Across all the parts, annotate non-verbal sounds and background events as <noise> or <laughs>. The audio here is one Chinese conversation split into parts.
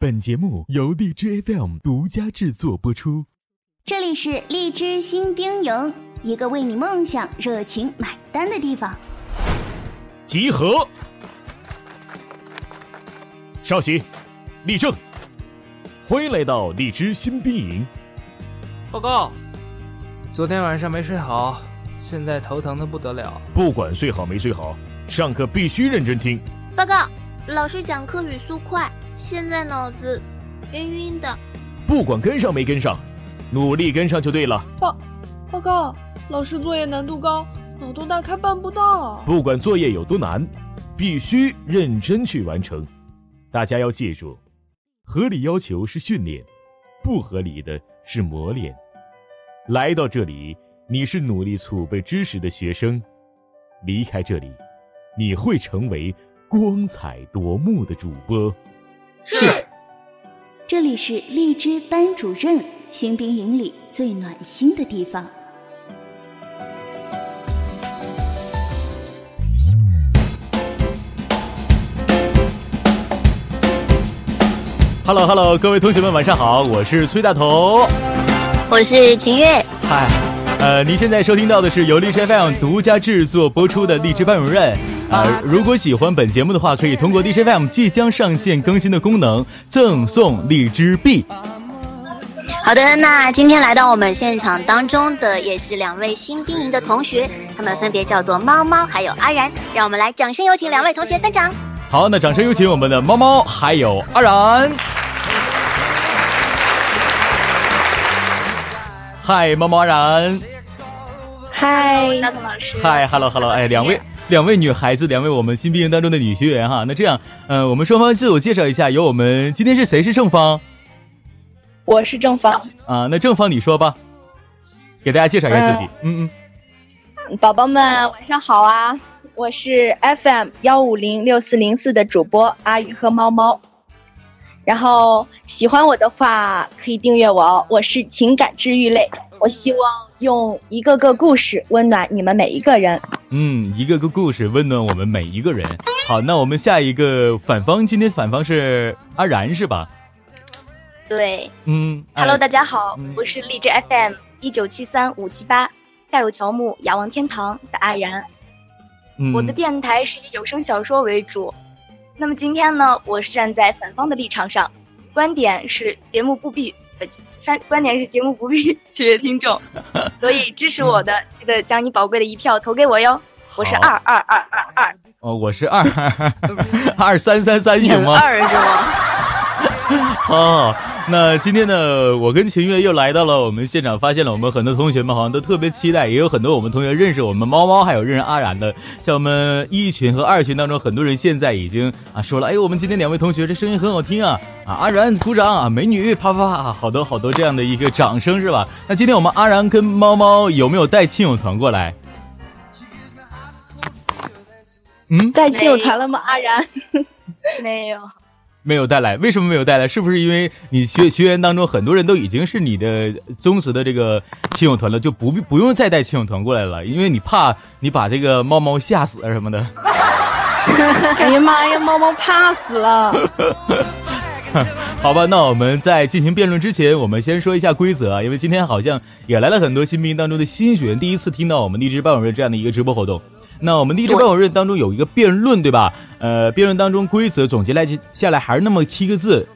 本节目由荔枝 FM 独家制作播出。这里是荔枝新兵营，一个为你梦想热情买单的地方。集合，稍息，立正。欢迎来到荔枝新兵营。报告，昨天晚上没睡好，现在头疼的不得了。不管睡好没睡好，上课必须认真听。报告，老师讲课语速快。现在脑子晕晕的，不管跟上没跟上，努力跟上就对了。报报告，老师作业难度高，脑洞大开办不到。不管作业有多难，必须认真去完成。大家要记住，合理要求是训练，不合理的是磨练。来到这里，你是努力储备知识的学生；离开这里，你会成为光彩夺目的主播。是，这里是荔枝班主任新兵营里最暖心的地方。Hello Hello，各位同学们晚上好，我是崔大头，我是秦月，嗨，呃，您现在收听到的是由荔枝 FM 独家制作播出的荔枝班主任。啊，如果喜欢本节目的话，可以通过 D J FM 即将上线更新的功能赠送荔枝币。好的，那今天来到我们现场当中的也是两位新兵营的同学，他们分别叫做猫猫还有阿然，让我们来掌声有请两位同学登场。好，那掌声有请我们的猫猫还有阿然。嗨，猫猫阿然。嗨，大头老师。嗨，Hello Hello，哎，两位。两位女孩子，两位我们新兵营当中的女学员哈。那这样，嗯，我们双方自我介绍一下。由我们今天是谁是正方？我是正方啊。那正方你说吧，给大家介绍一下自己。嗯嗯。宝宝们晚上好啊！我是 FM 幺五零六四零四的主播阿宇和猫猫。然后喜欢我的话可以订阅我哦。我是情感治愈类，我希望用一个个故事温暖你们每一个人。嗯，一个个故事温暖我们每一个人。好，那我们下一个反方，今天反方是阿然是吧？对，嗯，Hello，大家好，我是荔枝 FM 一九七三五七八，夏有乔木，雅望天堂的阿然。我的电台是以有声小说为主。那么今天呢，我是站在反方的立场上，观点是节目不必，三观点是节目不必 <laughs> 取悦听众，<laughs> 所以支持我的。记得将你宝贵的一票投给我哟，我是二二二二二哦，我是二二三三三行吗？二是吗？<laughs> 好，那今天呢，我跟秦月又来到了我们现场，发现了我们很多同学们好像都特别期待，也有很多我们同学认识我们猫猫，还有认识阿然的，像我们一群和二群当中，很多人现在已经啊说了，哎，我们今天两位同学这声音很好听啊啊，阿然鼓掌啊，美女啪啪啪，好多好多这样的一个掌声是吧？那今天我们阿然跟猫猫有没有带亲友团过来？嗯，带亲友团了吗？阿然 <laughs> 没有。没有带来，为什么没有带来？是不是因为你学学员当中很多人都已经是你的忠实的这个亲友团了，就不必不用再带亲友团过来了？因为你怕你把这个猫猫吓死啊什么的。哎呀妈呀，猫猫怕死了。好吧，那我们在进行辩论之前，我们先说一下规则啊，因为今天好像也来了很多新兵当中的新学员，第一次听到我们励志班主任这样的一个直播活动。那我们励志班主任当中有一个辩论，对吧？呃，辩论当中规则总结来下来还是那么七个字，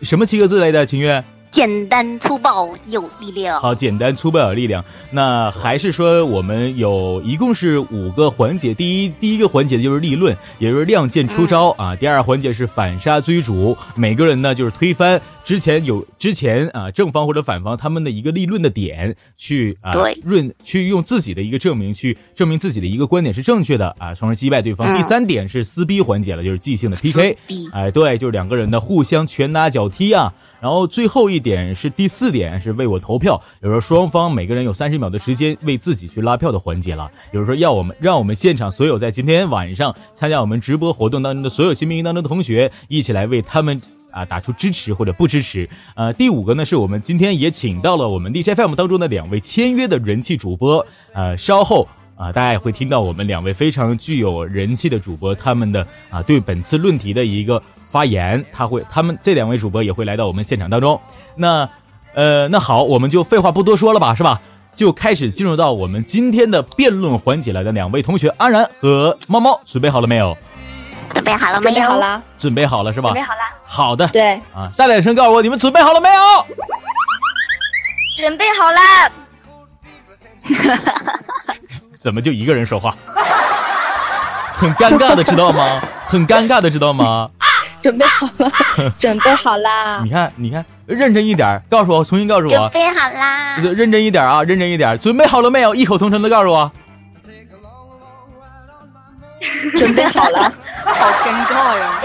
什么七个字来的？秦月？简单粗暴有力量。好，简单粗暴有力量。那还是说我们有一共是五个环节。第一，第一个环节就是立论，也就是亮剑出招啊。第二环节是反杀追逐，每个人呢就是推翻之前有之前啊正方或者反方他们的一个立论的点，去啊论去用自己的一个证明去证明自己的一个观点是正确的啊，从而击败对方。第三点是撕逼环节了，就是即兴的 PK。哎，对，就是两个人呢互相拳打脚踢啊。然后最后一点是第四点，是为我投票。也就是说，双方每个人有三十秒的时间为自己去拉票的环节了。也就是说，要我们让我们现场所有在今天晚上参加我们直播活动当中的所有新兵营当中的同学，一起来为他们啊打出支持或者不支持。呃，第五个呢，是我们今天也请到了我们 DJFM 当中的两位签约的人气主播。呃，稍后。啊，大家也会听到我们两位非常具有人气的主播他们的啊对本次论题的一个发言，他会他们这两位主播也会来到我们现场当中。那呃，那好，我们就废话不多说了吧，是吧？就开始进入到我们今天的辩论环节来的两位同学安然和猫猫，准备好了没有？准备好了没有？好了，准备好了是吧？准备好了。好的。对啊，大点声告诉我，你们准备好了没有？准备好了。<laughs> 怎么就一个人说话？很尴尬的，知道吗？很尴尬的，知道吗？准备好了，<laughs> 准备好啦！你看，你看，认真一点，告诉我，重新告诉我。准备好啦！认真一点啊，认真一点，准备好了没有？异口同声的告诉我。准备好了，<laughs> 好尴尬呀！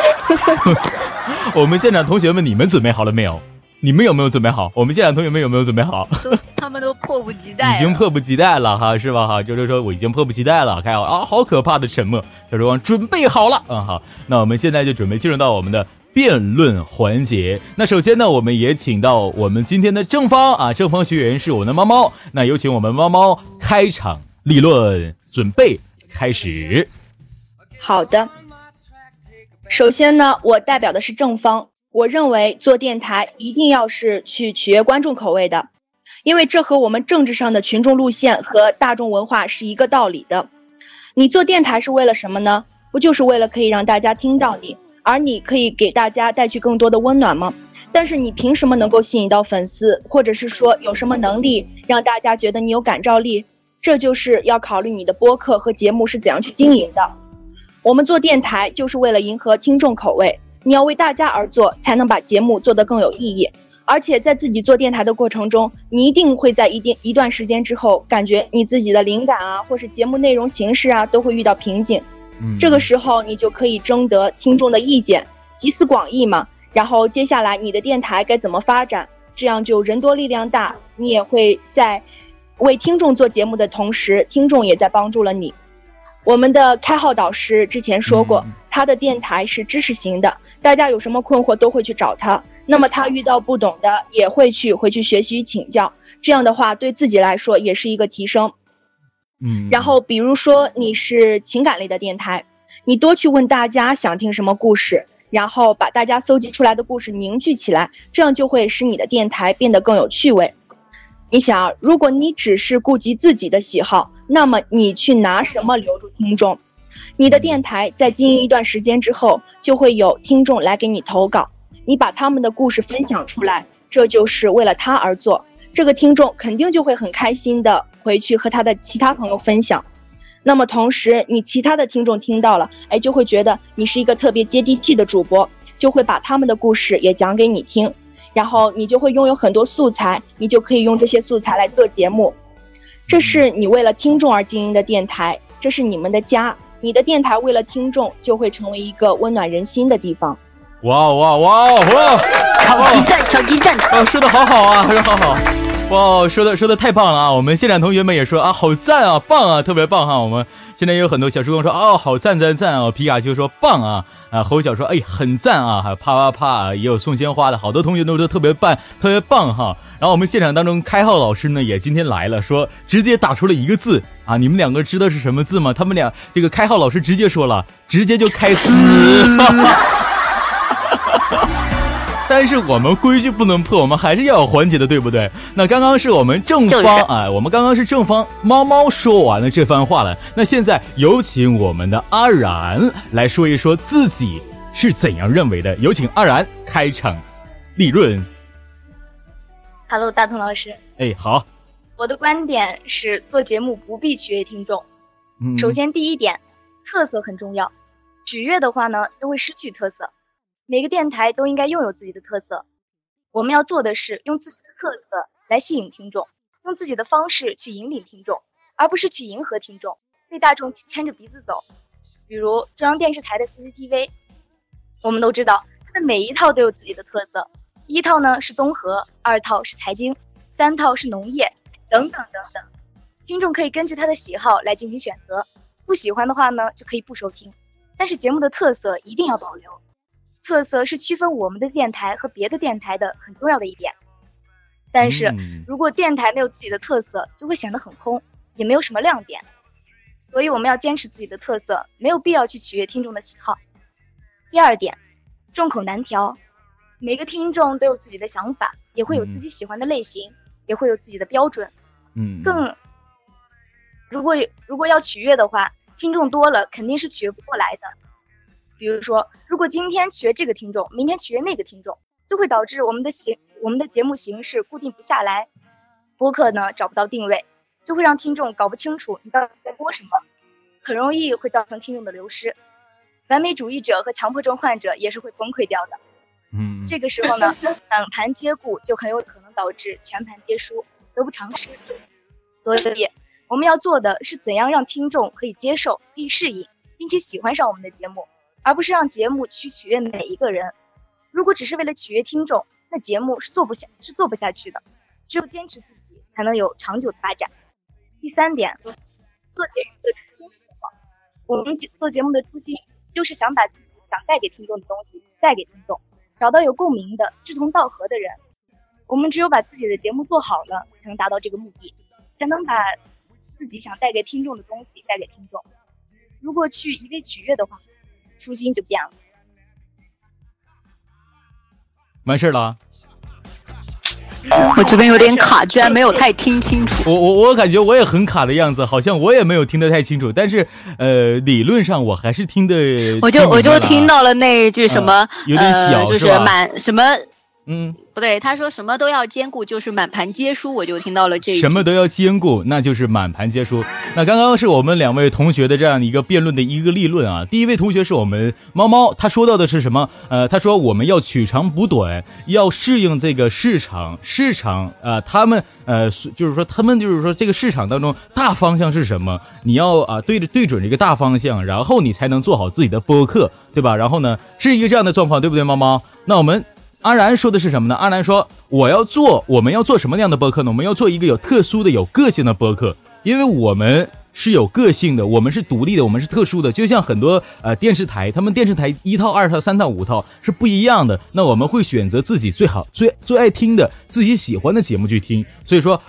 <laughs> 我们现场同学们，你们准备好了没有？你们有没有准备好？我们现场同学们有没有准备好？<laughs> 他们都迫不及待，已经迫不及待了哈，是吧哈？就是说我已经迫不及待了，看啊，好可怕的沉默。小时光准备好了，嗯好，那我们现在就准备进入到我们的辩论环节。那首先呢，我们也请到我们今天的正方啊，正方学员是我们的猫猫。那有请我们猫猫开场立论，准备开始。好的，首先呢，我代表的是正方。我认为做电台一定要是去取悦观众口味的，因为这和我们政治上的群众路线和大众文化是一个道理的。你做电台是为了什么呢？不就是为了可以让大家听到你，而你可以给大家带去更多的温暖吗？但是你凭什么能够吸引到粉丝，或者是说有什么能力让大家觉得你有感召力？这就是要考虑你的播客和节目是怎样去经营的。我们做电台就是为了迎合听众口味。你要为大家而做，才能把节目做得更有意义。而且在自己做电台的过程中，你一定会在一定一段时间之后，感觉你自己的灵感啊，或是节目内容形式啊，都会遇到瓶颈。嗯，这个时候你就可以征得听众的意见，集思广益嘛。然后接下来你的电台该怎么发展？这样就人多力量大。你也会在为听众做节目的同时，听众也在帮助了你。我们的开号导师之前说过，他的电台是知识型的，大家有什么困惑都会去找他。那么他遇到不懂的也会去回去学习请教，这样的话对自己来说也是一个提升。嗯，然后比如说你是情感类的电台，你多去问大家想听什么故事，然后把大家搜集出来的故事凝聚起来，这样就会使你的电台变得更有趣味。你想，如果你只是顾及自己的喜好，那么你去拿什么留住听众？你的电台在经营一段时间之后，就会有听众来给你投稿，你把他们的故事分享出来，这就是为了他而做。这个听众肯定就会很开心的回去和他的其他朋友分享。那么同时，你其他的听众听到了，哎，就会觉得你是一个特别接地气的主播，就会把他们的故事也讲给你听。然后你就会拥有很多素材，你就可以用这些素材来做节目。这是你为了听众而经营的电台，这是你们的家。你的电台为了听众，就会成为一个温暖人心的地方。哇哇哇哇！超级赞，超级赞！哦，说的好好啊，说的好好。哇，说的说的太棒了啊！我们现场同学们也说啊，好赞啊，棒啊，特别棒哈！我们现在也有很多小叔公说哦，好赞赞赞啊！皮卡丘说棒啊！啊，侯晓说：“哎，很赞啊！还有啪啪啪，也有送鲜花的，好多同学都说特别棒，特别棒哈。然后我们现场当中，开浩老师呢也今天来了，说直接打出了一个字啊，你们两个知道是什么字吗？他们俩这个开号老师直接说了，直接就开撕。<laughs> 但是我们规矩不能破，我们还是要有环节的，对不对？那刚刚是我们正方啊，我们刚刚是正方猫猫说完了这番话了。那现在有请我们的阿然来说一说自己是怎样认为的。有请阿然开场，立论。Hello，大同老师。哎，好。我的观点是，做节目不必取悦听众。嗯。首先，第一点，特色很重要。取悦的话呢，就会失去特色。每个电台都应该拥有自己的特色，我们要做的是用自己的特色来吸引听众，用自己的方式去引领听众，而不是去迎合听众，被大众牵着鼻子走。比如中央电视台的 CCTV，我们都知道它的每一套都有自己的特色，一套呢是综合，二套是财经，三套是农业，等等等等。听众可以根据他的喜好来进行选择，不喜欢的话呢就可以不收听，但是节目的特色一定要保留。特色是区分我们的电台和别的电台的很重要的一点，但是如果电台没有自己的特色，就会显得很空，也没有什么亮点。所以我们要坚持自己的特色，没有必要去取悦听众的喜好。第二点，众口难调，每个听众都有自己的想法，也会有自己喜欢的类型，也会有自己的标准。嗯，更如果如果要取悦的话，听众多了肯定是取悦不过来的。比如说，如果今天取悦这个听众，明天取悦那个听众，就会导致我们的形我们的节目形式固定不下来，播客呢找不到定位，就会让听众搞不清楚你到底在播什么，很容易会造成听众的流失。完美主义者和强迫症患者也是会崩溃掉的。嗯，这个时候呢，<laughs> 满盘皆顾就很有可能导致全盘皆输，得不偿失。所以，我们要做的是怎样让听众可以接受、可以适应，并且喜欢上我们的节目，而不是让节目去取悦每一个人。如果只是为了取悦听众，那节目是做不下，是做不下去的。只有坚持自己，才能有长久的发展。第三点，做节目的初心是什么？我们做节目的初心。就是想把自己想带给听众的东西带给听众，找到有共鸣的志同道合的人。我们只有把自己的节目做好了，才能达到这个目的，才能把自己想带给听众的东西带给听众。如果去一味取悦的话，初心就变了。完事了。我这边有点卡，居然没有太听清楚。我我我感觉我也很卡的样子，好像我也没有听得太清楚。但是，呃，理论上我还是听的。我就我就听到了那一句什么，有点小，就是满什么。嗯，不对，他说什么都要兼顾，就是满盘皆输，我就听到了这什么都要兼顾，那就是满盘皆输。那刚刚是我们两位同学的这样一个辩论的一个立论啊。第一位同学是我们猫猫，他说到的是什么？呃，他说我们要取长补短，要适应这个市场，市场啊，他们呃，就是说他们就是说这个市场当中大方向是什么？你要啊对着对准这个大方向，然后你才能做好自己的播客，对吧？然后呢，是一个这样的状况，对不对，猫猫？那我们。阿然说的是什么呢？阿然说：“我要做，我们要做什么样的播客呢？我们要做一个有特殊的、有个性的播客，因为我们是有个性的，我们是独立的，我们是特殊的。就像很多呃电视台，他们电视台一套、二套、三套、五套是不一样的。那我们会选择自己最好、最最爱听的、自己喜欢的节目去听。所以说。”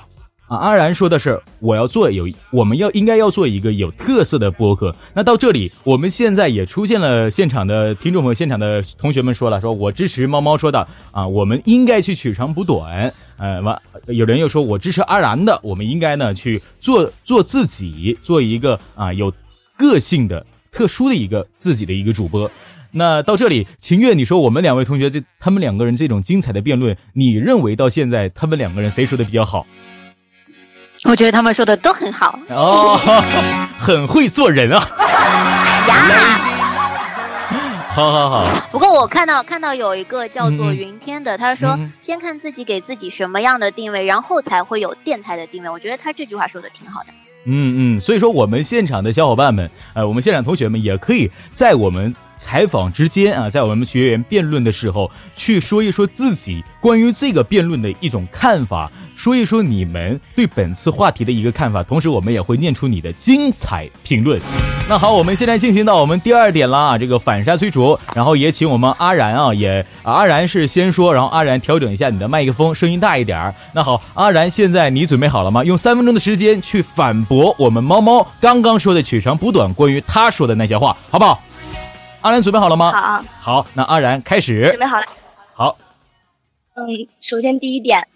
啊，阿然说的是，我要做有，我们要应该要做一个有特色的播客。那到这里，我们现在也出现了现场的听众朋友，现场的同学们说了，说我支持猫猫说的啊，我们应该去取长补短。呃，完，有人又说我支持阿然的，我们应该呢去做做自己，做一个啊有个性的、特殊的一个自己的一个主播。那到这里，秦月，你说我们两位同学这他们两个人这种精彩的辩论，你认为到现在他们两个人谁说的比较好？我觉得他们说的都很好哦，很会做人啊！呀，好好好。不过我看到看到有一个叫做云天的，他说先看自己给自己什么样的定位，然后才会有电台的定位。我觉得他这句话说的挺好的。嗯嗯，所以说我们现场的小伙伴们，呃，我们现场同学们也可以在我们采访之间啊，在我们学员辩论的时候，去说一说自己关于这个辩论的一种看法。说一说你们对本次话题的一个看法，同时我们也会念出你的精彩评论。那好，我们现在进行到我们第二点了啊，这个反杀催逐，然后也请我们阿然啊，也阿然是先说，然后阿然调整一下你的麦克风，声音大一点儿。那好，阿然，现在你准备好了吗？用三分钟的时间去反驳我们猫猫刚刚说的取长补短，关于他说的那些话，好不好？阿然准备好了吗？好。好，那阿然开始。准备好了。好。嗯，首先第一点。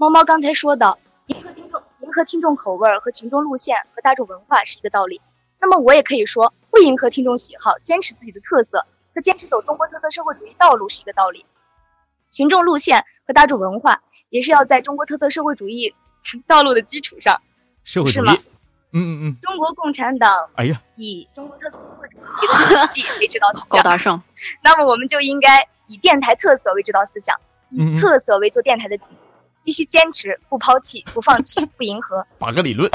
猫猫刚才说的，迎合听众、迎合听众口味和群众路线和大众文化是一个道理。那么我也可以说，不迎合听众喜好，坚持自己的特色和坚持走中国特色社会主义道路是一个道理。群众路线和大众文化也是要在中国特色社会主义道路的基础上，社会主义。嗯嗯嗯。中国共产党，哎呀，以中国特色社会主义的体系为指导思想，高大上。<laughs> 那么我们就应该以电台特色为指导思想，以特色为做电台的基。必须坚持，不抛弃，不放弃，不迎合。八个理论，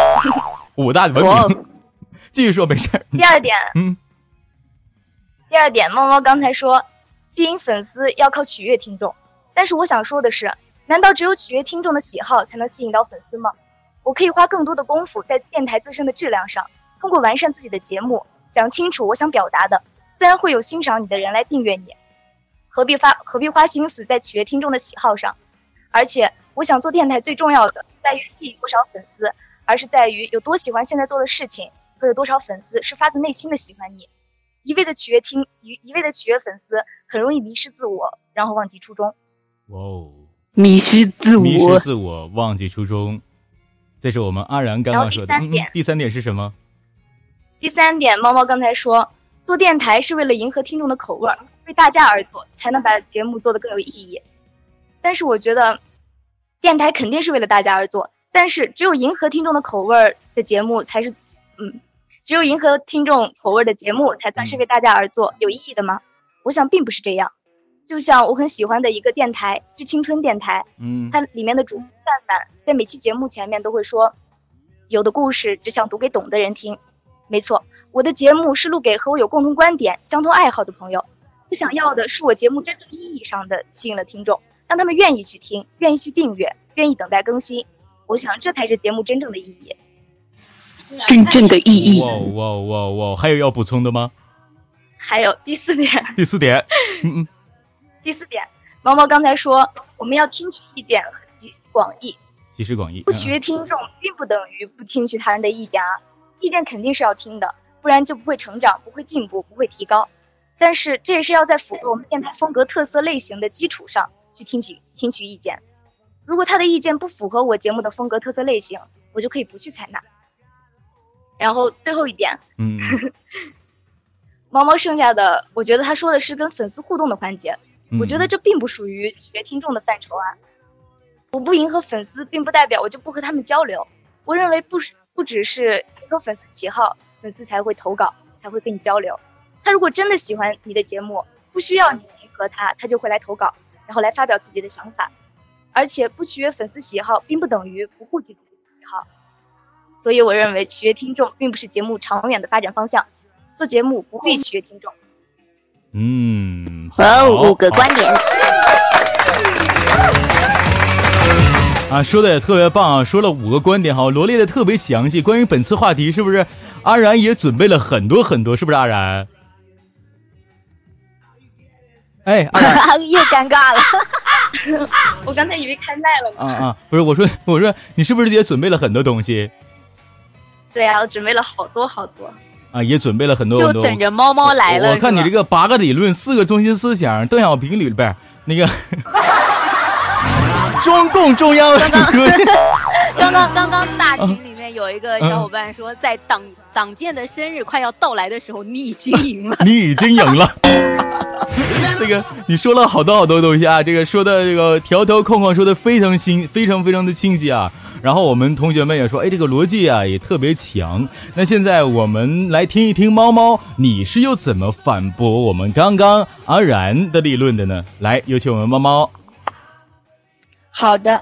五大文明。继续说，没事第二点，嗯，第二点，猫猫刚才说，吸引粉丝要靠取悦听众。但是我想说的是，难道只有取悦听众的喜好才能吸引到粉丝吗？我可以花更多的功夫在电台自身的质量上，通过完善自己的节目，讲清楚我想表达的，自然会有欣赏你的人来订阅你。何必发何必花心思在取悦听众的喜好上？而且。我想做电台最重要的在于吸引多少粉丝，而是在于有多喜欢现在做的事情和有多少粉丝是发自内心的喜欢你。一味的取悦听，一一味的取悦粉丝，很容易迷失自我，然后忘记初衷。哇哦，迷失自我，迷失自我，忘记初衷。这是我们阿然刚刚说的。第三点是什么？第三点，猫猫刚才说，做电台是为了迎合听众的口味，为大家而做，才能把节目做得更有意义。但是我觉得，电台肯定是为了大家而做，但是只有迎合听众的口味的节目才是，嗯，只有迎合听众口味的节目才算是为大家而做，有意义的吗？我想并不是这样。就像我很喜欢的一个电台《致青春电台》，嗯，它里面的主播范范在每期节目前面都会说：“有的故事只想读给懂的人听。”没错，我的节目是录给和我有共同观点、相同爱好的朋友。我想要的是我节目真正意义上的吸引了听众，让他们愿意去听，愿意去订阅，愿意等待更新。我想这才是节目真正的意义。真正的意义。哇哇哇哇！还有要补充的吗？还有第四点。第四点。<laughs> 嗯嗯。第四点，毛毛刚才说我们要听取意见和集思广益，集思广益，不取悦听众，并不等于不听取他人的意见啊，意见肯定是要听的，不然就不会成长，不会进步，不会提高。但是这也是要在符合我们电台风格特色类型的基础上去听取听取意见。如果他的意见不符合我节目的风格特色类型，我就可以不去采纳。然后最后一点，嗯，<laughs> 毛毛剩下的，我觉得他说的是跟粉丝互动的环节。我觉得这并不属于学听众的范畴啊！我不迎合粉丝，并不代表我就不和他们交流。我认为不是不只是迎合粉丝喜好，粉丝才会投稿，才会跟你交流。他如果真的喜欢你的节目，不需要你迎合他，他就会来投稿，然后来发表自己的想法。而且不取悦粉丝喜好，并不等于不顾及自己的喜好。所以我认为取悦听众并不是节目长远的发展方向。做节目不必取悦听众。嗯，好，五个观点啊，说的也特别棒啊，说了五个观点，好，罗列的特别详细。关于本次话题，是不是阿然也准备了很多很多？是不是阿然？哎，又尴尬了，<laughs> 我刚才以为开麦了呢。啊啊，不是，我说 <laughs> 我说你是不是也准备了很多东西？对啊，我准备了好多好多。啊，也准备了很多很多，就等着猫猫来了。我看你这个八个理论，四个中心思想，邓小平里边那个 <laughs> 中共中央。刚刚刚刚大群里面有一个小伙伴说，在党党建的生日快要到来的时候，你已经赢了。<laughs> 你已经赢了。<laughs> 这个你说了好多好多东西啊，这个说的这个条条框框说的非常清，非常非常的清晰啊。然后我们同学们也说，哎，这个逻辑啊也特别强。那现在我们来听一听猫猫，你是又怎么反驳我们刚刚阿然的理论的呢？来，有请我们猫猫。好的，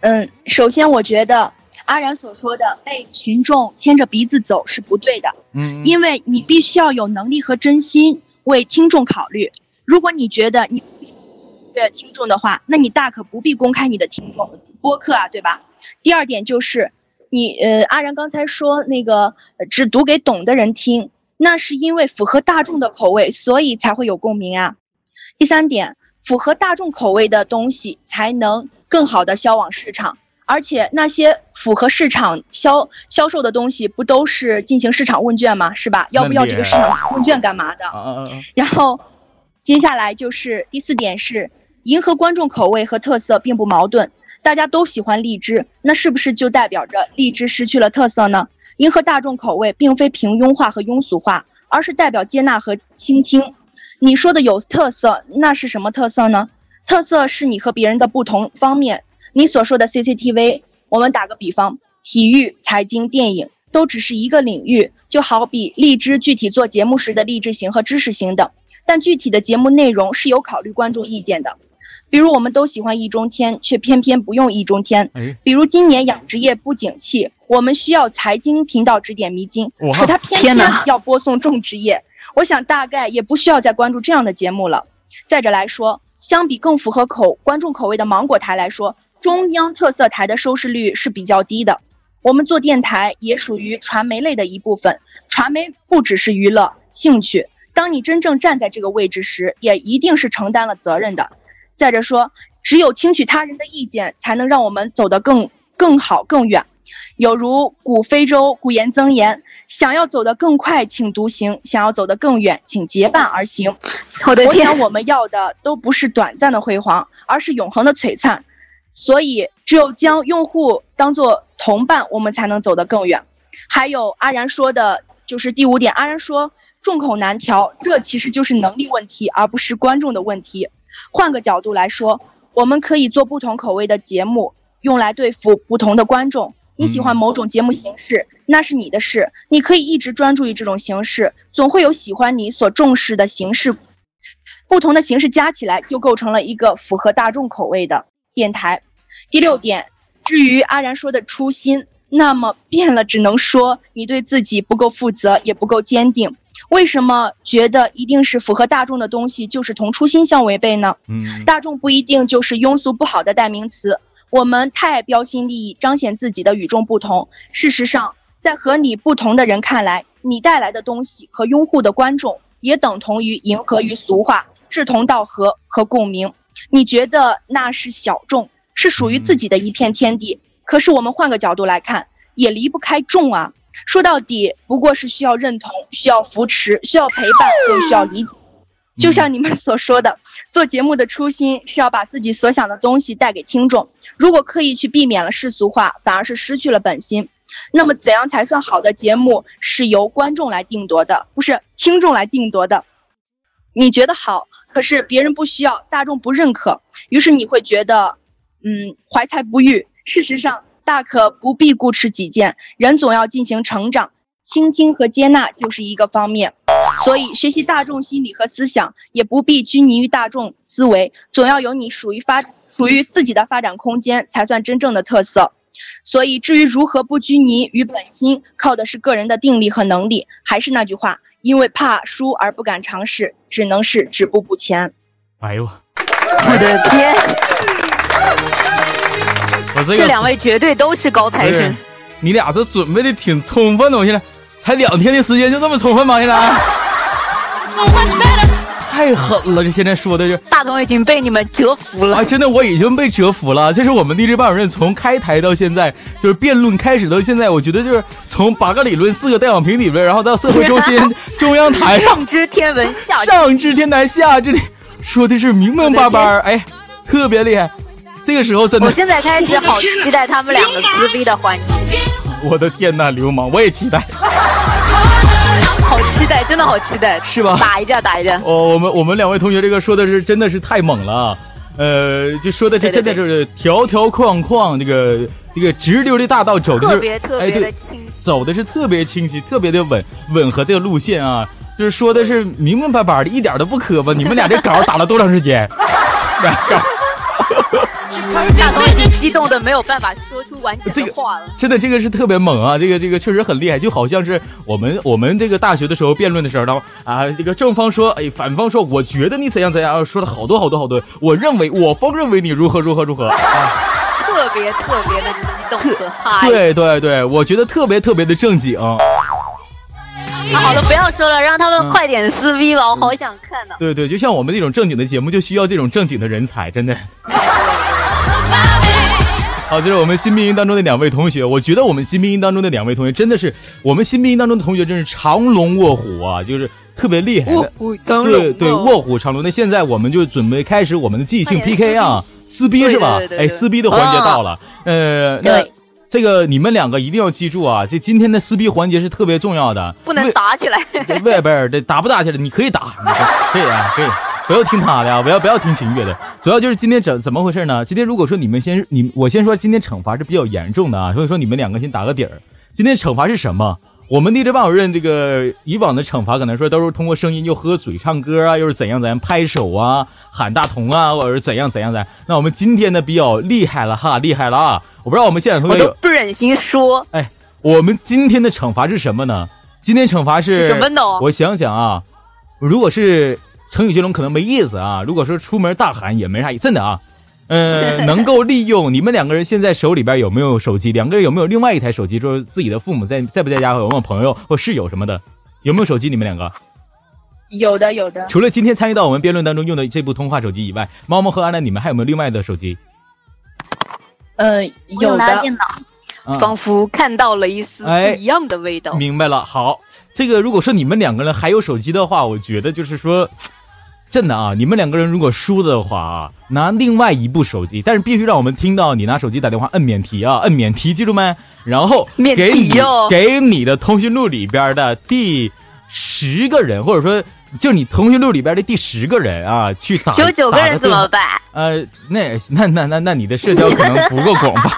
嗯，首先我觉得阿然所说的被群众牵着鼻子走是不对的，嗯，因为你必须要有能力和真心为听众考虑。如果你觉得你对听众的话，那你大可不必公开你的听众播客啊，对吧？第二点就是，你呃，阿然刚才说那个只读给懂的人听，那是因为符合大众的口味，所以才会有共鸣啊。第三点，符合大众口味的东西才能更好的销往市场，而且那些符合市场销销售的东西，不都是进行市场问卷吗？是吧？要不要这个市场问卷干嘛的？然后，接下来就是第四点是，迎合观众口味和特色并不矛盾。大家都喜欢荔枝，那是不是就代表着荔枝失去了特色呢？迎合大众口味，并非平庸化和庸俗化，而是代表接纳和倾听。你说的有特色，那是什么特色呢？特色是你和别人的不同方面。你所说的 CCTV，我们打个比方，体育、财经、电影都只是一个领域，就好比荔枝具体做节目时的励志型和知识型等，但具体的节目内容是有考虑观众意见的。比如我们都喜欢易中天，却偏偏不用易中天。比如今年养殖业不景气，我们需要财经频道指点迷津，可他偏偏要播送种植业。我想大概也不需要再关注这样的节目了。再者来说，相比更符合口观众口味的芒果台来说，中央特色台的收视率是比较低的。我们做电台也属于传媒类的一部分，传媒不只是娱乐兴趣。当你真正站在这个位置时，也一定是承担了责任的。再者说，只有听取他人的意见，才能让我们走得更更好、更远。有如古非洲古言曾言：“想要走得更快，请独行；想要走得更远，请结伴而行。”我的天！我想我们要的都不是短暂的辉煌，而是永恒的璀璨。所以，只有将用户当做同伴，我们才能走得更远。还有阿然说的，就是第五点。阿然说：“众口难调，这其实就是能力问题，而不是观众的问题。”换个角度来说，我们可以做不同口味的节目，用来对付不同的观众。你喜欢某种节目形式，那是你的事，你可以一直专注于这种形式，总会有喜欢你所重视的形式。不同的形式加起来，就构成了一个符合大众口味的电台。第六点，至于阿然说的初心，那么变了，只能说你对自己不够负责，也不够坚定。为什么觉得一定是符合大众的东西就是同初心相违背呢？嗯，大众不一定就是庸俗不好的代名词。我们太标新立异，彰显自己的与众不同。事实上，在和你不同的人看来，你带来的东西和拥护的观众也等同于迎合于俗话、志同道合和共鸣。你觉得那是小众，是属于自己的一片天地。可是我们换个角度来看，也离不开众啊。说到底，不过是需要认同、需要扶持、需要陪伴，更需要理解。就像你们所说的，做节目的初心是要把自己所想的东西带给听众。如果刻意去避免了世俗化，反而是失去了本心。那么，怎样才算好的节目？是由观众来定夺的，不是听众来定夺的。你觉得好，可是别人不需要，大众不认可，于是你会觉得，嗯，怀才不遇。事实上，大可不必固持己见，人总要进行成长，倾听和接纳就是一个方面。所以，学习大众心理和思想，也不必拘泥于大众思维，总要有你属于发属于自己的发展空间，才算真正的特色。所以，至于如何不拘泥于本心，靠的是个人的定力和能力。还是那句话，因为怕输而不敢尝试，只能是止步不前。哎呦，我的天！这两位绝对都是高材生。你俩这准备的挺充分的，我现在才两天的时间就这么充分吗？现在？太狠了！这现在说的，这大同已经被你们折服了。啊，真的，我已经被折服了。这是我们励志班主任从开台到现在，就是辩论开始到现在，我觉得就是从八个理论、四个带网评理论，然后到社会中心、<laughs> 中央台，上知天文，下上知天台，下知说的是明明白白，哎，特别厉害。这个时候真的，我现在开始好期待他们两个撕逼的环节。<laughs> 我的天呐，流氓，我也期待。<laughs> 好期待，真的好期待，是吧？打一架，打一架。哦，我们我们两位同学这个说的是真的是太猛了，呃，就说的这真的就是条条框框，这个这个直溜的大道走的特别特别的清晰，走的是特别清晰，特别的稳吻合这个路线啊，就是说的是明明白白的，一点都不磕巴。你们俩这稿打了多长时间？<laughs> 大头已经激动的没有办法说出完整的话了。真的，这个是特别猛啊！这个这个确实很厉害，就好像是我们我们这个大学的时候辩论的时候，然后啊，这个正方说，哎，反方说，我觉得你怎样怎样，说了好多好多好多。我认为，我方认为你如何如何如何。啊 <laughs> 特别特别的激动和嗨。对对对，我觉得特别特别的正经。好了，不要说了，让他们快点撕逼吧，我好想看呢。对对，就像我们这种正经的节目，就需要这种正经的人才，真的。<laughs> 好，这是我们新兵营当中的两位同学。我觉得我们新兵营当中的两位同学真的是我们新兵营当中的同学，真是长龙卧虎啊，就是特别厉害的。对对，卧虎长龙。那现在我们就准备开始我们的即兴 PK 啊，撕逼是吧？哎，撕逼的环节到了。呃，那这个你们两个一定要记住啊，这今天的撕逼环节是特别重要的，不能打起来。喂，不是，这打不打起来？你可以打，可以啊，可以。不要听他的啊！不要不要听秦月的。主要就是今天怎怎么回事呢？今天如果说你们先你我先说，今天惩罚是比较严重的啊，所以说你们两个先打个底儿。今天惩罚是什么？我们励志班主任这个以往的惩罚可能说都是通过声音，又喝水、唱歌啊，又是怎样怎样拍手啊、喊大同啊，或者是怎样怎样的。那我们今天呢比较厉害了哈，厉害了啊！我不知道我们现场同学有不忍心说，哎，我们今天的惩罚是什么呢？今天惩罚是什么呢？我想想啊，如果是。成语接龙可能没意思啊！如果说出门大喊也没啥意思，真的啊。呃，能够利用你们两个人现在手里边有没有手机？两个人有没有另外一台手机？就是自己的父母在在不在家？有没有朋友或室友什么的？有没有手机？你们两个？有的，有的。除了今天参与到我们辩论当中用的这部通话手机以外，猫猫和安娜，你们还有没有另外的手机？呃，有的。电脑。仿佛看到了一丝不一样的味道。明白了，好，这个如果说你们两个人还有手机的话，我觉得就是说。真的啊！你们两个人如果输的话啊，拿另外一部手机，但是必须让我们听到你拿手机打电话摁免提啊，摁免提，记住没？然后给你给你的通讯录里边的第十个人，或者说就你通讯录里边的第十个人啊，去打九九个人怎么办？呃，那那那那那你的社交可能不够广吧？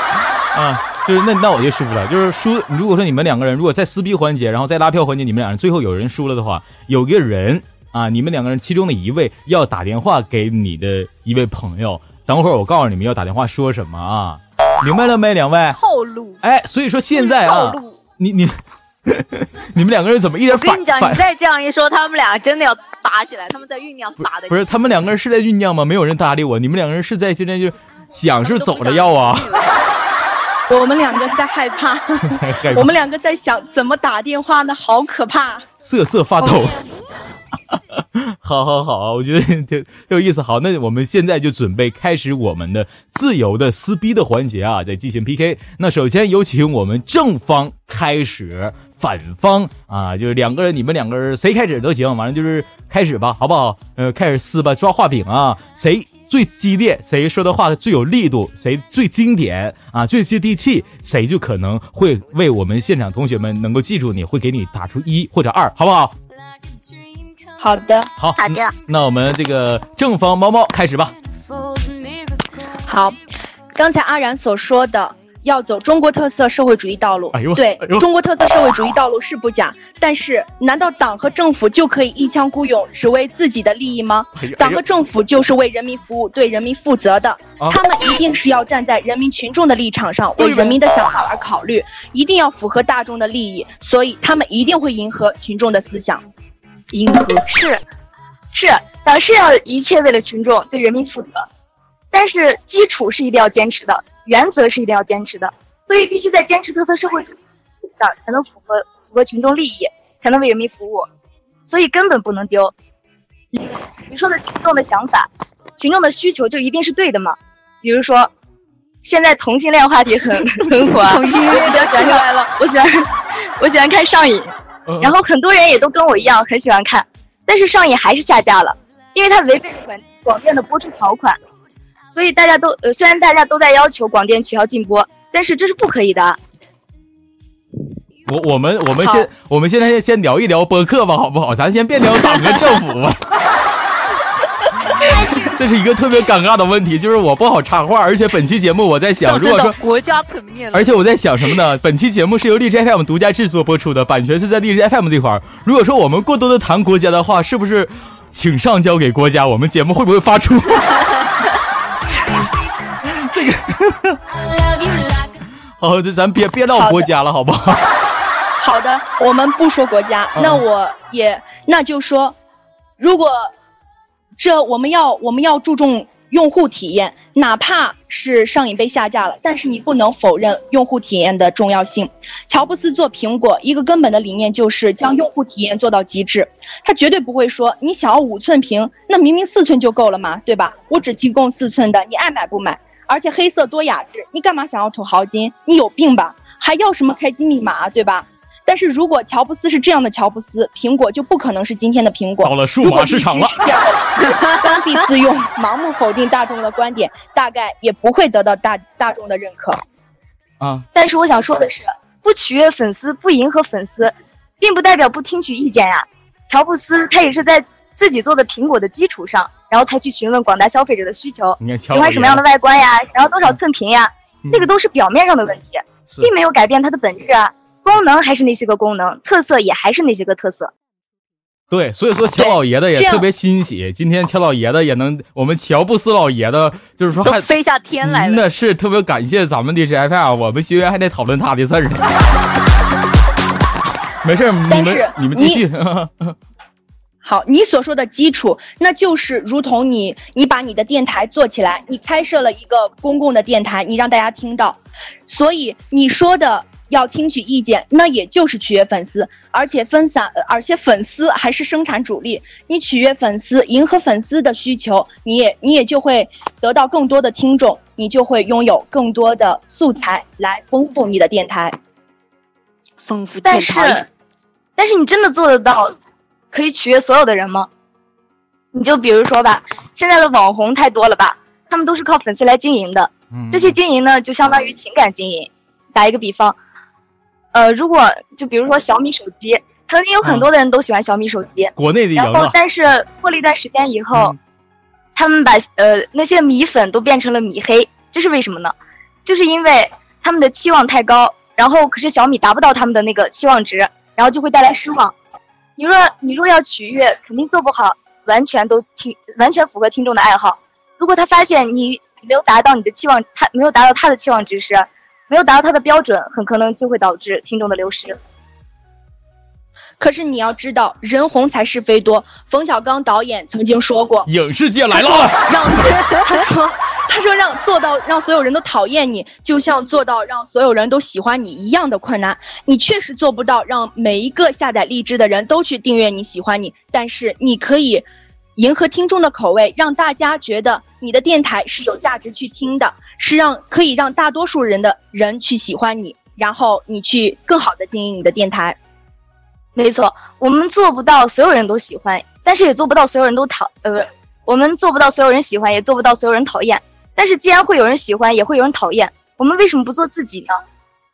<laughs> 啊，就是那那我就输了，就是输。如果说你们两个人如果在撕逼环节，然后在拉票环节，你们两人最后有人输了的话，有个人。啊，你们两个人其中的一位要打电话给你的一位朋友，等会儿我告诉你们要打电话说什么啊？明白了没，两位？套路。哎，所以说现在啊，你你 <laughs> 你们两个人怎么一点？我跟你讲，你再这样一说，他们俩真的要打起来，他们在酝酿打的。不是，他们两个人是在酝酿吗？没有人搭理我，你们两个人是在现在就想是走了要啊？<laughs> 我们两个 <laughs> 在害怕，我们两个在想怎么打电话呢？好可怕，瑟瑟发抖。<laughs> 好好好，我觉得挺有意思。好，那我们现在就准备开始我们的自由的撕逼的环节啊，在进行 PK。那首先有请我们正方开始，反方啊，就是两个人，你们两个人谁开始都行，反正就是开始吧，好不好？呃，开始撕吧，抓画饼啊，谁最激烈，谁说的话最有力度，谁最经典啊，最接地气，谁就可能会为我们现场同学们能够记住你，会给你打出一或者二，好不好？好的，好好的，那我们这个正方猫猫开始吧。好，刚才阿然所说的要走中国特色社会主义道路，对，中国特色社会主义道路是不假，但是难道党和政府就可以一腔孤勇，只为自己的利益吗？党和政府就是为人民服务、对人民负责的，他们一定是要站在人民群众的立场上，为人民的想法而考虑，一定要符合大众的利益，所以他们一定会迎合群众的思想。迎合是，是党是要一切为了群众对人民负责，但是基础是一定要坚持的，原则是一定要坚持的，所以必须在坚持特色社会主义上才能符合符合群众利益，才能为人民服务，所以根本不能丢。你说的群众的想法，群众的需求就一定是对的吗？比如说，现在同性恋话题很很火，同性恋比较喜欢看，我喜欢我喜欢看上瘾。然后很多人也都跟我一样很喜欢看，但是上瘾还是下架了，因为它违背了广广电的播出条款，所以大家都呃虽然大家都在要求广电取消禁播，但是这是不可以的。我我们我们先我们现在先先聊一聊播客吧，好不好？咱先别聊党和政府吧。<laughs> <laughs> 这是一个特别尴尬的问题，就是我不好插话，而且本期节目我在想，如果说国家层面，而且我在想什么呢？本期节目是由荔枝 FM 独家制作播出的，版权是在荔枝 FM 这块儿。如果说我们过多的谈国家的话，是不是请上交给国家？我们节目会不会发出？<laughs> 这个，<laughs> 好，这咱别别唠国家了，好不好？好的，我们不说国家，那我也那就说，如果。这我们要我们要注重用户体验，哪怕是上瘾被下架了，但是你不能否认用户体验的重要性。乔布斯做苹果一个根本的理念就是将用户体验做到极致，他绝对不会说你想要五寸屏，那明明四寸就够了嘛，对吧？我只提供四寸的，你爱买不买？而且黑色多雅致，你干嘛想要土豪金？你有病吧？还要什么开机密码，对吧？但是如果乔布斯是这样的乔布斯，苹果就不可能是今天的苹果。到了数码市场了，刚愎自用、盲目否定大众的观点，大概也不会得到大大众的认可。啊！但是我想说的是，不取悦粉丝、不迎合粉丝，并不代表不听取意见呀。乔布斯他也是在自己做的苹果的基础上，然后才去询问广大消费者的需求，喜欢什么样的外观呀，然后多少寸屏呀，那个都是表面上的问题，并没有改变它的本质啊。功能还是那些个功能，特色也还是那些个特色。对，所以说乔老爷子也特别欣喜，今天乔老爷子也能，我们乔布斯老爷子就是说还飞下天来了。那是特别感谢咱们的 GFI，我们学员还得讨论他的事儿呢。没事，你们你们继续。<laughs> 好，你所说的基础，那就是如同你你把你的电台做起来，你开设了一个公共的电台，你让大家听到，所以你说的。要听取意见，那也就是取悦粉丝，而且分散，而且粉丝还是生产主力。你取悦粉丝，迎合粉丝的需求，你也你也就会得到更多的听众，你就会拥有更多的素材来丰富你的电台。丰富电台。但是，但是你真的做得到，可以取悦所有的人吗？你就比如说吧，现在的网红太多了吧，他们都是靠粉丝来经营的。这些经营呢，就相当于情感经营。打一个比方。呃，如果就比如说小米手机，曾经有很多的人都喜欢小米手机，国内的然后，但是过了一段时间以后，他们把呃那些米粉都变成了米黑，这是为什么呢？就是因为他们的期望太高，然后可是小米达不到他们的那个期望值，然后就会带来失望。你若你若要取悦，肯定做不好，完全都听完全符合听众的爱好。如果他发现你没有达到你的期望，他没有达到他的期望值时。没有达到他的标准，很可能就会导致听众的流失。可是你要知道，人红才是非多。冯小刚导演曾经说过：“影视界来了。<laughs> ”让他说：“他说让做到让所有人都讨厌你，就像做到让所有人都喜欢你一样的困难。你确实做不到让每一个下载荔枝的人都去订阅你喜欢你，但是你可以。”迎合听众的口味，让大家觉得你的电台是有价值去听的，是让可以让大多数人的人去喜欢你，然后你去更好的经营你的电台。没错，我们做不到所有人都喜欢，但是也做不到所有人都讨呃不是，我们做不到所有人喜欢，也做不到所有人讨厌。但是既然会有人喜欢，也会有人讨厌，我们为什么不做自己呢？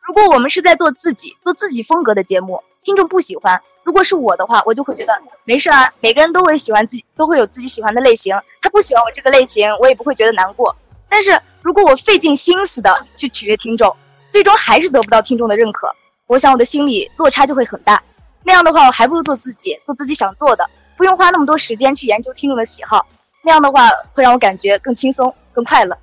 如果我们是在做自己，做自己风格的节目，听众不喜欢。如果是我的话，我就会觉得没事啊，每个人都会喜欢自己，都会有自己喜欢的类型。他不喜欢我这个类型，我也不会觉得难过。但是如果我费尽心思的去取悦听众，最终还是得不到听众的认可，我想我的心理落差就会很大。那样的话，我还不如做自己，做自己想做的，不用花那么多时间去研究听众的喜好。那样的话，会让我感觉更轻松、更快乐。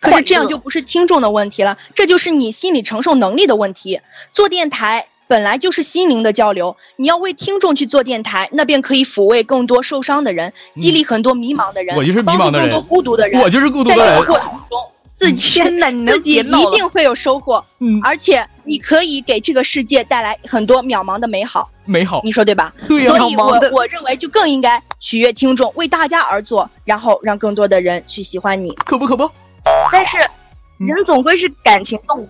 可是这样就不是听众的问题了，这就是你心理承受能力的问题。做电台。本来就是心灵的交流，你要为听众去做电台，那便可以抚慰更多受伤的人，激励很多迷茫的人，我就是迷茫的人，更多孤独的人，我就是孤独的人。在过程中，自己自己一定会有收获，嗯，而且你可以给这个世界带来很多渺茫的美好，美好，你说对吧？对呀，所以我我认为就更应该取悦听众，为大家而做，然后让更多的人去喜欢你，可不可不？但是，人总归是感情动物。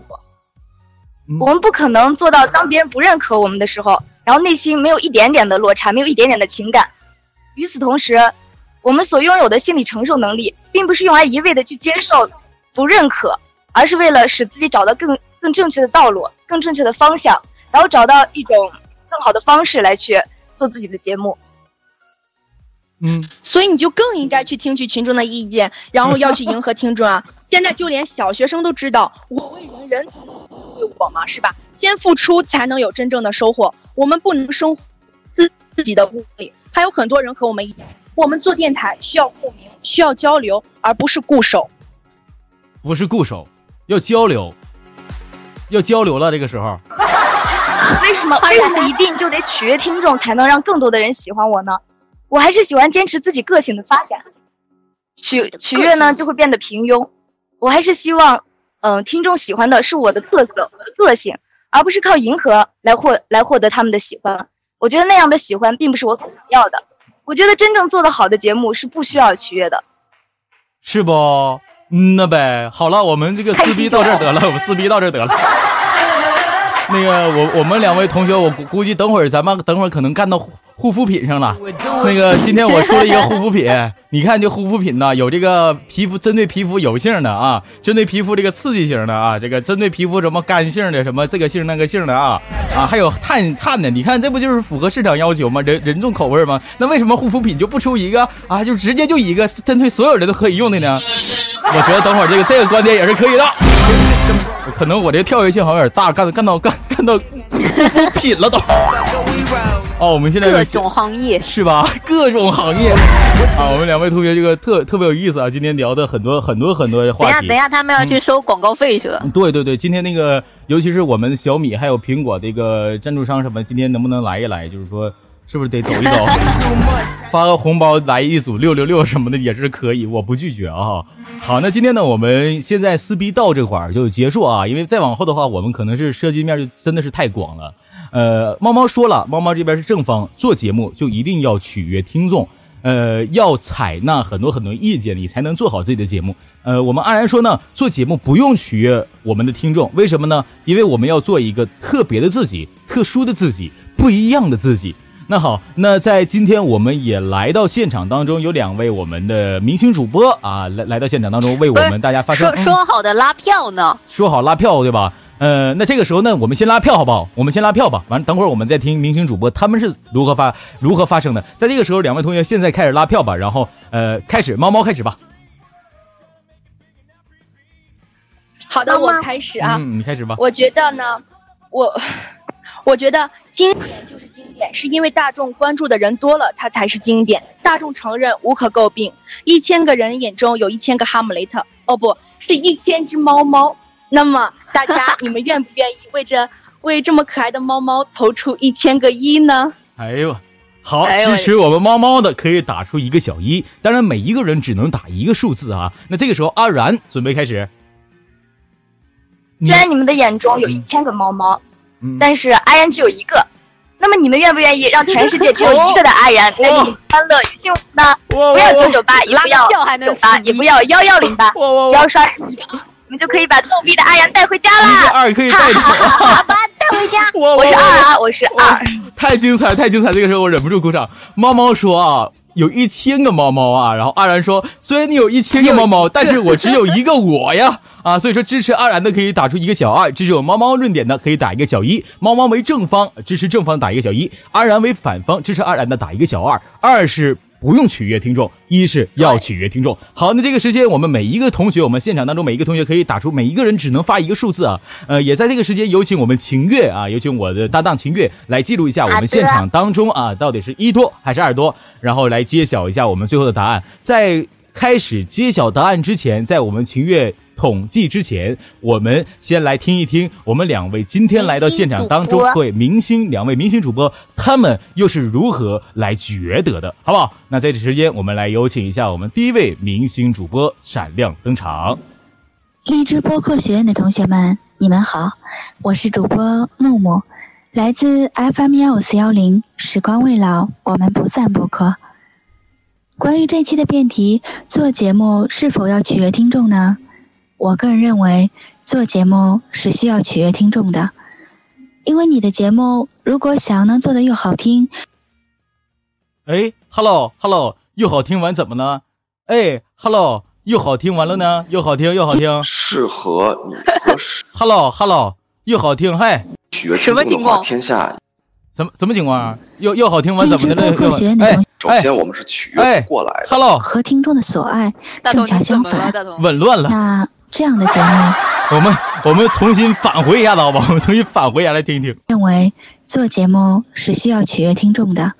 我们不可能做到，当别人不认可我们的时候，然后内心没有一点点的落差，没有一点点的情感。与此同时，我们所拥有的心理承受能力，并不是用来一味的去接受不认可，而是为了使自己找到更更正确的道路、更正确的方向，然后找到一种更好的方式来去做自己的节目。嗯，所以你就更应该去听取群众的意见，然后要去迎合听众啊！现在就连小学生都知道，我为人人。为我嘛，是吧？先付出才能有真正的收获。我们不能生自自己的屋里，还有很多人和我们一样。我们做电台需要共鸣，需要交流，而不是固守。不是固守，要交流，要交流了。这个时候，为什么为什么一定就得取悦听众，才能让更多的人喜欢我呢？我还是喜欢坚持自己个性的发展。取取悦呢，就会变得平庸。我还是希望。嗯，听众喜欢的是我的特色、个性，而不是靠迎合来获来获得他们的喜欢。我觉得那样的喜欢并不是我所想要的。我觉得真正做得好的节目是不需要取悦的，是不？嗯，那呗。好了，我们这个撕逼到这儿得了，我们撕逼到这儿得了。<laughs> 那个，我我们两位同学，我估计等会儿咱们等会儿可能干到。护肤品上了，那个 <laughs> 今天我出了一个护肤品，<laughs> 你看这护肤品呢，有这个皮肤针对皮肤油性的啊，针对皮肤这个刺激型的啊，这个针对皮肤什么干性的什么这个性那个性的啊啊，还有碳碳的，你看这不就是符合市场要求吗？人人众口味吗？那为什么护肤品就不出一个啊？就直接就一个针对所有人都可以用的呢？我觉得等会儿这个这个观点也是可以的，可能我这跳跃性好像有点大，干干到干干到护肤品了都。哦，我们现在 <laughs> 各种行业是吧？各种行业啊，我们两位同学这个特特别有意思啊！今天聊的很多很多很多话题。等下，等下，他们要去收广告费去了。对对对，今天那个，尤其是我们小米还有苹果这个赞助商什么，今天能不能来一来？就是说是不是得走一走？<laughs> 发个红包来一组六六六什么的也是可以，我不拒绝啊。好，那今天呢，我们现在撕逼到这块儿就结束啊，因为再往后的话，我们可能是涉及面就真的是太广了。呃，猫猫说了，猫猫这边是正方，做节目就一定要取悦听众，呃，要采纳很多很多意见，你才能做好自己的节目。呃，我们安然说呢，做节目不用取悦我们的听众，为什么呢？因为我们要做一个特别的自己，特殊的自己，不一样的自己。那好，那在今天我们也来到现场当中，有两位我们的明星主播啊，来来到现场当中为我们大家发声。说说好的拉票呢？说好拉票对吧？呃，那这个时候呢，我们先拉票好不好？我们先拉票吧。完，等会儿我们再听明星主播他们是如何发如何发声的。在这个时候，两位同学现在开始拉票吧。然后，呃，开始，猫猫开始吧。好的，我开始啊。嗯，你开始吧。我觉得呢，我。我觉得经典就是经典，是因为大众关注的人多了，它才是经典。大众承认无可诟病，一千个人眼中有一千个哈姆雷特，哦，不是一千只猫猫。那么大家，你们愿不愿意为这为这么可爱的猫猫投出一千个一呢？哎呦，好，支持我们猫猫的可以打出一个小一，当然每一个人只能打一个数字啊。那这个时候，阿然准备开始。虽然你们的眼中有一千个猫猫。但是阿然只有一个，那么你们愿不愿意让全世界只有一个的阿然带给你欢乐与幸福呢？不要九九八，也不要九八，也不要幺幺零八，只要刷十秒，你们就可以把逗逼的阿然带回家啦！二可以带好吧，带回家。我是二啊，我是二。太精彩，太精彩！这个时候我忍不住鼓掌。猫猫说啊，有一千个猫猫啊，然后阿然说，虽然你有一千个猫猫，但是我只有一个我呀。<laughs> 啊，所以说支持阿然的可以打出一个小二，支持我猫猫论点的可以打一个小一。猫猫为正方，支持正方打一个小一；阿然为反方，支持阿然的打一个小二。二是不用取悦听众，一是要取悦听众。好，那这个时间我们每一个同学，我们现场当中每一个同学可以打出，每一个人只能发一个数字啊。呃，也在这个时间有请我们秦月啊，有请我的搭档秦月来记录一下我们现场当中啊到底是一多还是二多，然后来揭晓一下我们最后的答案。在开始揭晓答案之前，在我们秦月。统计之前，我们先来听一听我们两位今天来到现场当中，对明星两位明星主播，他们又是如何来觉得的，好不好？那在这时间，我们来有请一下我们第一位明星主播闪亮登场。荔枝播客学院的同学们，你们好，我是主播木木，来自 FM 幺五四幺零，时光未老，我们不散播客。关于这期的辩题，做节目是否要取悦听众呢？我个人认为，做节目是需要取悦听众的，因为你的节目如果想能做的又好听，哎，hello，hello，又好听完怎么呢？哎，hello，又好听完了呢？又好听又好听，适合你合适。<laughs> hello，hello，又好听，嗨，取悦什么情况？天下，什么什么情况啊？又又好听完怎么的了？哎，首先我们是取悦过来的，hello，和听众的所爱正恰相反，紊乱了。那。这样的节目，<laughs> 我们我们重新返回一下子好吧？我们重新返回一下 <laughs> 来听一听。认为做节目是需要取悦听众的，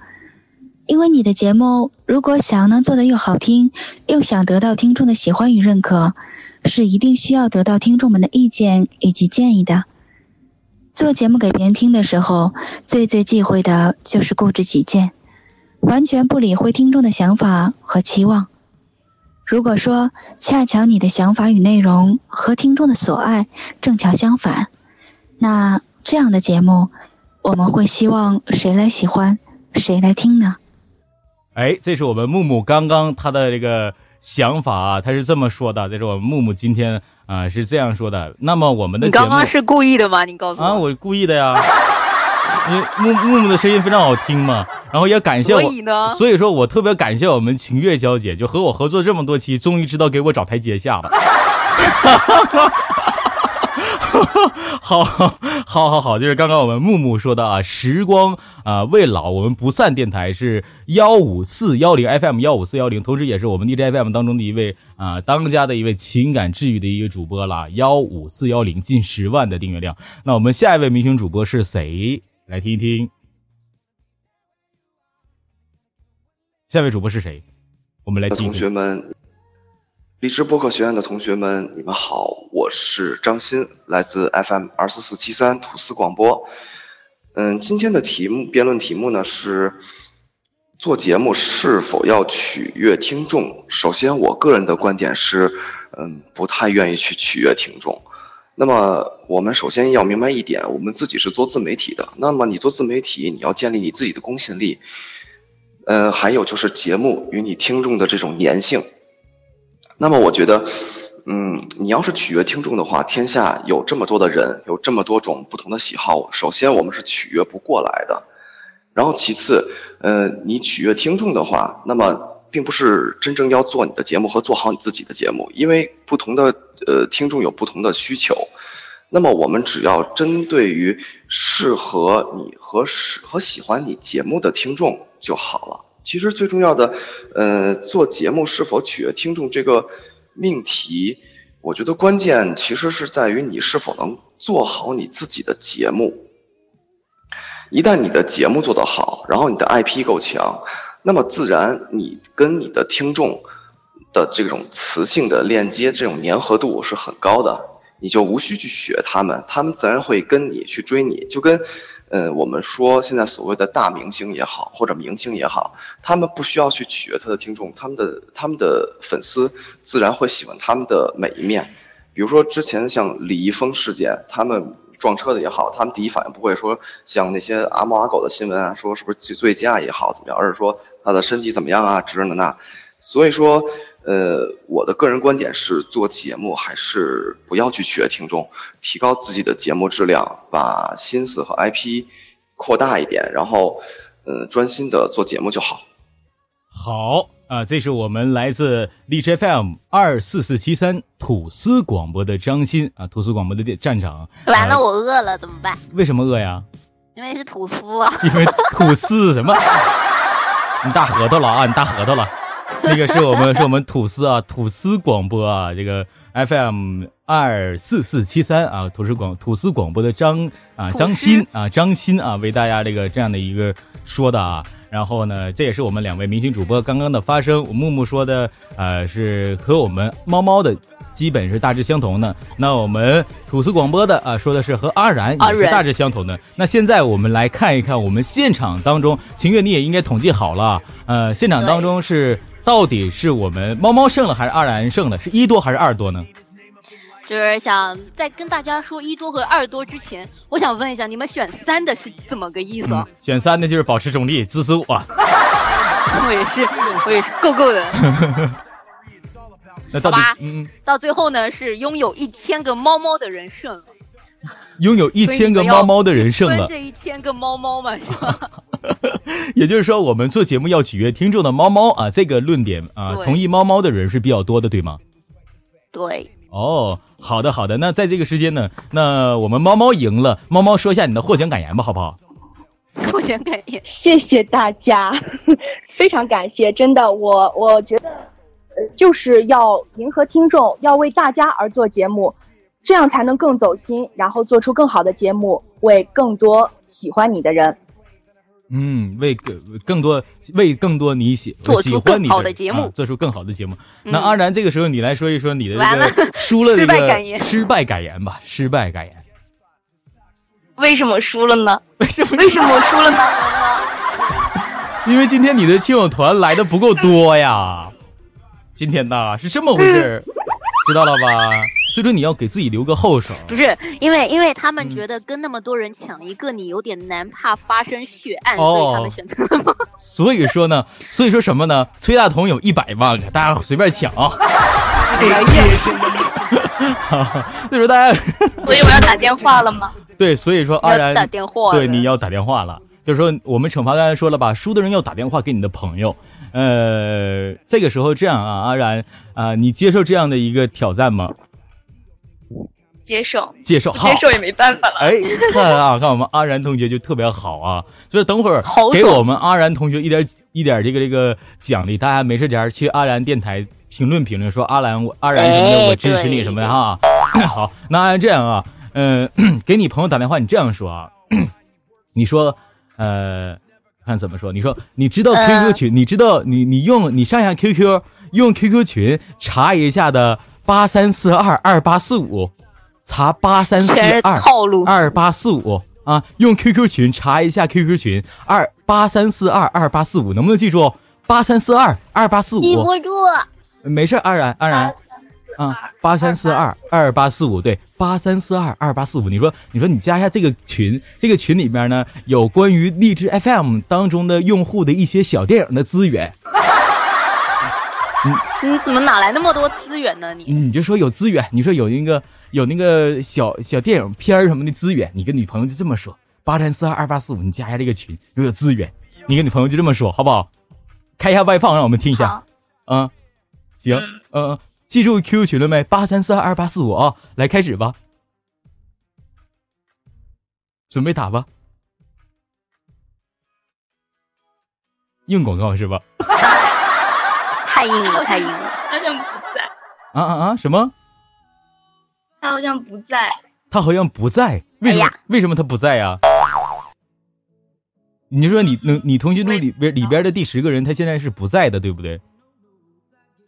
因为你的节目如果想能做的又好听，又想得到听众的喜欢与认可，是一定需要得到听众们的意见以及建议的。做节目给别人听的时候，最最忌讳的就是固执己见，完全不理会听众的想法和期望。如果说恰巧你的想法与内容和听众的所爱正巧相反，那这样的节目，我们会希望谁来喜欢，谁来听呢？哎，这是我们木木刚刚他的这个想法啊，他是这么说的。这是我们木木今天啊是这样说的。那么我们的你刚刚是故意的吗？你告诉我啊，我故意的呀。木木木的声音非常好听嘛，然后也感谢我，所以说我特别感谢我们晴月小姐，就和我合作这么多期，终于知道给我找台阶下了。<laughs> 好，好，好，好，就是刚刚我们木木说的啊，时光啊未老，我们不散电台是幺五四幺零 FM 幺五四幺零，同时也是我们 DJ FM 当中的一位啊当家的一位情感治愈的一个主播啦，幺五四幺零近十万的订阅量。那我们下一位明星主播是谁？来听一听，下位主播是谁？我们来听。同学们，荔枝播客学院的同学们，你们好，我是张鑫，来自 FM 二四四七三吐司广播。嗯，今天的题目辩论题目呢是做节目是否要取悦听众？首先，我个人的观点是，嗯，不太愿意去取悦听众。那么，我们首先要明白一点，我们自己是做自媒体的。那么，你做自媒体，你要建立你自己的公信力。呃，还有就是节目与你听众的这种粘性。那么，我觉得。嗯，你要是取悦听众的话，天下有这么多的人，有这么多种不同的喜好，首先我们是取悦不过来的。然后其次，呃，你取悦听众的话，那么并不是真正要做你的节目和做好你自己的节目，因为不同的呃听众有不同的需求。那么我们只要针对于适合你和适和喜欢你节目的听众就好了。其实最重要的，呃，做节目是否取悦听众这个。命题，我觉得关键其实是在于你是否能做好你自己的节目。一旦你的节目做得好，然后你的 IP 够强，那么自然你跟你的听众的这种磁性的链接，这种粘合度是很高的，你就无需去学他们，他们自然会跟你去追你，就跟。呃，我们说现在所谓的大明星也好，或者明星也好，他们不需要去取悦他的听众，他们的他们的粉丝自然会喜欢他们的每一面。比如说之前像李易峰事件，他们撞车的也好，他们第一反应不会说像那些阿猫阿狗的新闻啊，说是不是醉驾也好怎么样，而是说他的身体怎么样啊，这的那。所以说。呃，我的个人观点是，做节目还是不要去取悦听众，提高自己的节目质量，把心思和 IP 扩大一点，然后，呃，专心的做节目就好。好啊，这是我们来自荔枝 FM 二四四七三吐司广播的张鑫啊，吐司广播的站长。完了，我饿了怎么办？为什么饿呀？因为是吐司啊。<laughs> 因为吐司什么？<laughs> 你大核桃了啊！你大核桃了。那个是我们 <laughs> 是我们吐司啊，吐司广播啊，这个 FM 二四四七三啊，吐司广吐司广播的张啊张鑫啊张鑫啊，为大家这个这样的一个说的啊，然后呢，这也是我们两位明星主播刚刚的发声，木木说的呃是和我们猫猫的。基本是大致相同的。那我们吐司广播的啊，说的是和阿然也是大致相同的。那现在我们来看一看，我们现场当中，秦月你也应该统计好了。呃，现场当中是到底是我们猫猫胜了，还是阿然胜了？是一多还是二多呢？就是想在跟大家说一多和二多之前，我想问一下，你们选三的是怎么个意思？选三的就是保持中立，支持我。<laughs> 我也是，我也是够够的。<laughs> 那到底，嗯，到最后呢，是拥有一千个猫猫的人胜了。<laughs> 拥有一千个猫猫的人胜了。这一千个猫猫嘛，是吧？也就是说，我们做节目要取悦听众的猫猫啊，这个论点啊，同意猫猫的人是比较多的，对吗？对。哦，好的好的。那在这个时间呢，那我们猫猫赢了，猫猫说一下你的获奖感言吧，好不好？获奖感言，谢谢大家，<laughs> 非常感谢，真的，我我觉得。就是要迎合听众，要为大家而做节目，这样才能更走心，然后做出更好的节目，为更多喜欢你的人。嗯，为更更多为更多你喜喜欢你的节目，做出更好的节目。那阿然，这个时候你来说一说你的这个输了这个失败感言吧，失败感言。为什么输了呢？为什么为什么输了呢？<laughs> 因为今天你的亲友团来的不够多呀。今天呐是这么回事，知道了吧？所以说你要给自己留个后手。不是因为，因为他们觉得跟那么多人抢一个你有点难，怕发生血案，所以他们选择了吗。所以说呢，所以说什么呢？崔大同有一百万个，大家随便抢。<laughs> 哎呀，所以说大家，<laughs> 所以我要打电话了吗？<laughs> 对，所以说阿然打电话，对，你要打电话了。就是说我们惩罚刚才说了吧，输的人要打电话给你的朋友。呃，这个时候这样啊，阿然啊，你接受这样的一个挑战吗？接受，接受，接受也没办法了。哎，看啊，<laughs> 看我们阿然同学就特别好啊，就是等会儿给我们阿然同学一点一点这个这个奖励，大家没事点去阿然电台评论评论，说阿然我阿然什么的，我支持你什么的哈。<coughs> 好，那阿然这样啊，嗯，<clears throat> 给你朋友打电话，你这样说啊，<coughs> 你说，呃。看怎么说？你说你知道 QQ 群？你知道你你用你上下 QQ 用 QQ 群查一下的八三四二二八四五，查八三四二二八四五啊啊，用 QQ 群查一下 QQ 群二八三四二二八四五，能不能记住？八三四二二八四五。记不住。没事，安然安然。啊，八三四二二八四五，对，八三四二二八四五。你说，你说你加一下这个群，这个群里面呢有关于荔枝 FM 当中的用户的一些小电影的资源。你 <laughs> 你怎么哪来那么多资源呢？你你就说有资源，你说有那个有那个小小电影片什么的资源，你跟女朋友就这么说，八三四二二八四五，你加一下这个群，如果有资源，你跟女朋友就这么说，好不好？开一下外放，让我们听一下。嗯，行，嗯。记住 QQ 群了没？八三四二二八四五啊！来开始吧，准备打吧，硬广告是吧？<laughs> 太硬了，太硬了。啊啊啊！什么？他好像不在。他好像不在。为什么？为什么他不在呀？你说你能，你通讯录里边里边的第十个人，他现在是不在的，对不对？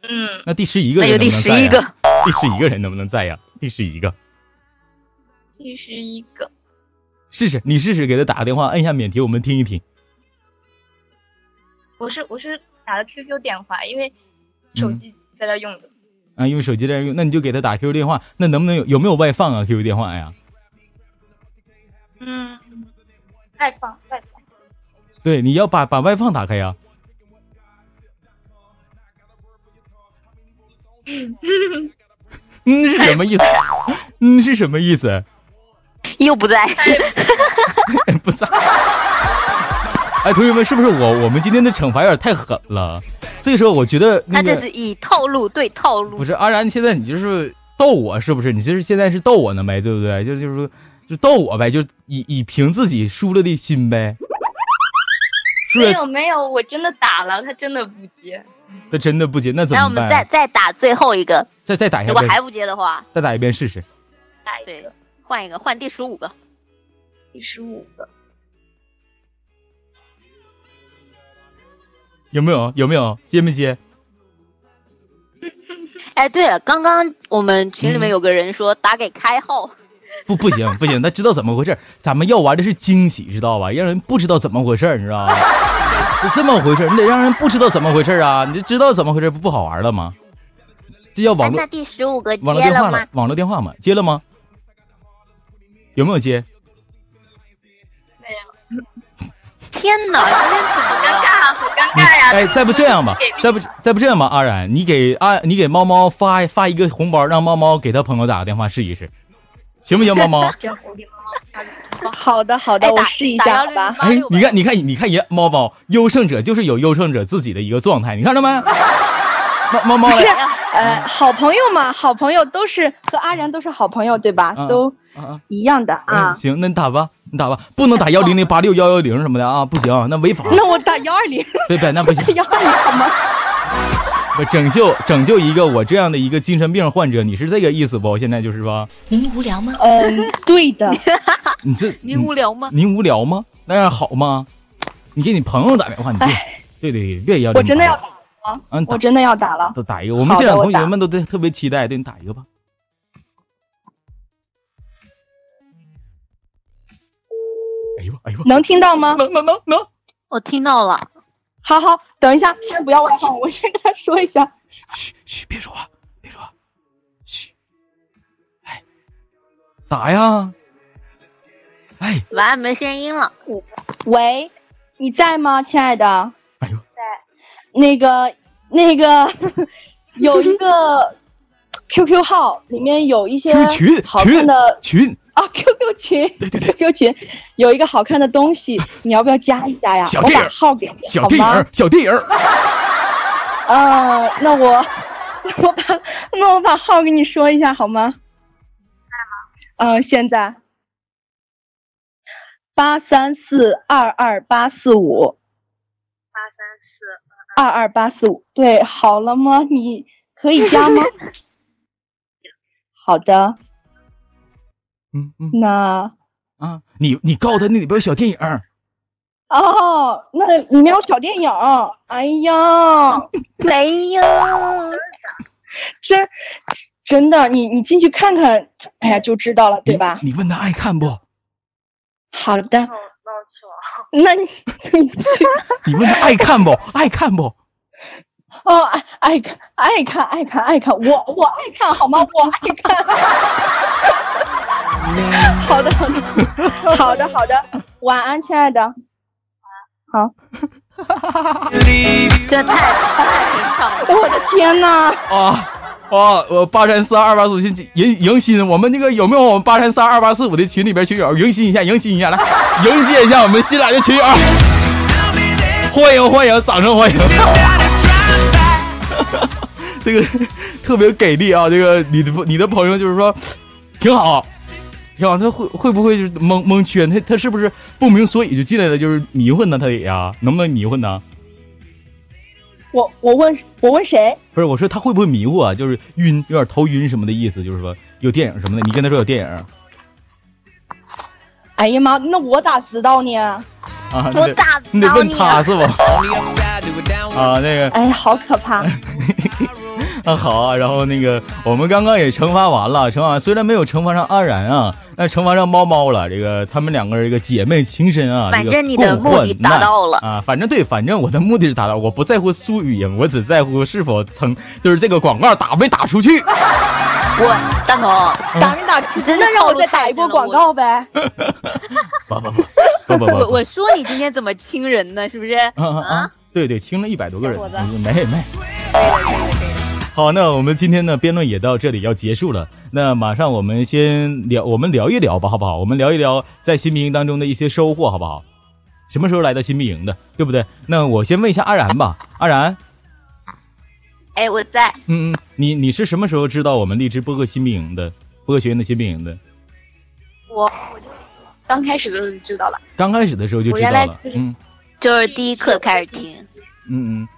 嗯，那第十一个人有第十一个，第十一个人能不能在呀？第十一个，第十一个，试试，你试试给他打个电话，摁一下免提，我们听一听。我是我是打的 QQ 电话，因为手机在这用的。啊，用手机在这用，那你就给他打 QQ 电话，那能不能有有没有外放啊？QQ 电话呀？嗯，外放外放。对，你要把把外放打开呀。<laughs> 嗯，是什么意思？嗯，是什么意思？又不在，<laughs> 不在。哎，同学们，是不是我我们今天的惩罚有点太狠了？这个时候，我觉得那这是以套路对套路。不是阿然，现在你就是逗我，是不是？你这是现在是逗我呢呗，对不对？就就是说，就逗我呗，就以以凭自己输了的心呗。没有没有，我真的打了，他真的不接。他真的不接，那怎么办？那我们再再打最后一个，再再打一下。如果还不接的话，再打一遍试试。打一个，换一个，换第十五个。第十五个。有没有？有没有？接没接？<laughs> 哎，对了，刚刚我们群里面有个人说打给开号。<laughs> 不，不行，不行，他知道怎么回事。咱们要玩的是惊喜，知道吧？让人不知道怎么回事，你知道吗？<laughs> 是这么回事，你得让人不知道怎么回事啊！你就知道怎么回事，不不好玩了吗？这叫网络。那第十五个接了吗？网络电话嘛？接了吗？有没有接？没有。天哪！好尴尬，好尴尬呀！哎，再不这样吧，再不再不这样吧，阿然，你给阿你给猫猫发发一个红包，让猫猫给他朋友打个电话试一试，行不行，猫猫？<laughs> 行，我给猫猫。<laughs> 好的，好的，我试一下吧。哎，你看，你看，你看，爷猫猫优胜者就是有优胜者自己的一个状态，你看到没？猫猫猫是呃，好朋友嘛，好朋友都是和阿然都是好朋友，对吧？都一样的啊。行，那你打吧，你打吧，不能打幺零零八六幺幺零什么的啊，不行，那违法。<laughs> 那我打幺二零。对对，那不行。<laughs> 幺二零好吗？<laughs> 拯救拯救一个我这样的一个精神病患者，你是这个意思不？现在就是吧？您无聊吗？嗯，对的。你这您无聊吗？您无聊吗？那样好吗？你给你朋友打电话，你别对对对，别要。我真的要打了，嗯，我真的要打了。都打一个，我们现场同学们都特特别期待，对你打一个吧。哎呦能听到吗？能能能能，我听到了。好好，等一下，先不要外放，我先跟他说一下。嘘嘘嘘，别说话，别说话。嘘，哎，打呀！哎，完，没声音了。喂，你在吗，亲爱的？哎呦，在。那个，那个，有一个 <laughs> QQ 号，里面有一些 <laughs> 好看的群。啊，QQ 群，对对对，QQ 群有一个好看的东西，你要不要加一下呀？小电影，号给你，小电影，小电影。啊，那我，<laughs> 我把，那我把号给你说一下好吗？在吗？嗯，现在。八三四二二八四五。八三四二二八四五，对，好了吗？你可以加吗？<laughs> 好的。嗯嗯，那啊，你你告诉他那里边有小电影哦，那里面有小电影。哎呀，<laughs> 没有，真真的，你你进去看看，哎呀，就知道了，对吧？你问他爱看不？好的，那那你去 <laughs> 你问他爱看不？爱看不？<laughs> 哦，爱爱看，爱看，爱看，爱看，我我爱看，好吗？我爱看。<laughs> 好的，好的，<laughs> 好的，好的，晚安，亲爱的。好。<laughs> 这太太平常了，我的天哪！啊啊！我八三四二八四五迎迎新，我们那个有没有我们八三四二八四五的群里边群友迎新一下？迎新一下，来迎接一下我们新来的群友，欢迎欢迎，掌声欢迎！这个特别给力啊！这个你的你的朋友就是说挺好，挺好。他会会不会就是蒙蒙圈？他他是不是不明所以就进来了？就是迷混呢？他也呀，能不能迷混呢？我我问我问谁？不是我说他会不会迷糊啊？就是晕，有点头晕什么的意思，就是说有电影什么的。你跟他说有电影。哎呀妈，那我咋知道呢？啊，我咋知道你得问他是吧？<laughs> 啊，那个，哎，好可怕。<laughs> <laughs> 啊好啊，然后那个我们刚刚也惩罚完了，惩罚虽然没有惩罚上安然啊，但惩罚上猫猫了。这个他们两个这个姐妹情深啊，反正你的目的达到了啊，反正对，反正我的目的是达到，我不在乎苏语音，我只在乎是否曾就是这个广告打没打出去。<laughs> 我大同打没打出去？那让我再打一波广告呗。<laughs> 不不不不不不，我我说你今天怎么亲人呢？是不是？啊，对对，亲了一百多个人，没没。<laughs> 好，那我们今天的辩论也到这里要结束了。那马上我们先聊，我们聊一聊吧，好不好？我们聊一聊在新兵营当中的一些收获，好不好？什么时候来到新兵营的，对不对？那我先问一下阿然吧，阿然。哎，我在。嗯嗯，你你是什么时候知道我们荔枝播客新兵营的，播客学院的新兵营的？我我就刚开始的时候就知道了。刚开始的时候就知道了，嗯，就是第一课开始听。嗯嗯。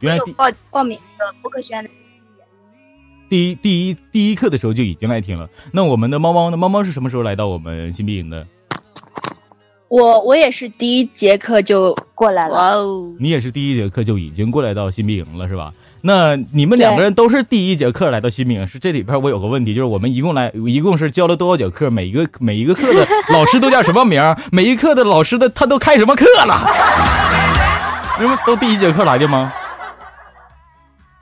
原来报报名的播客学院的第一第一第一课的时候就已经来听了。那我们的猫猫呢？猫猫是什么时候来到我们新兵营的？我我也是第一节课就过来了。哇哦！你也是第一节课就已经过来到新兵营了，是吧？那你们两个人都是第一节课来到新兵营，是这里边我有个问题，就是我们一共来一共是教了多少节课？每一个每一个课的 <laughs> 老师都叫什么名？每一课的老师的他都开什么课了？<laughs> 你们都第一节课来的吗？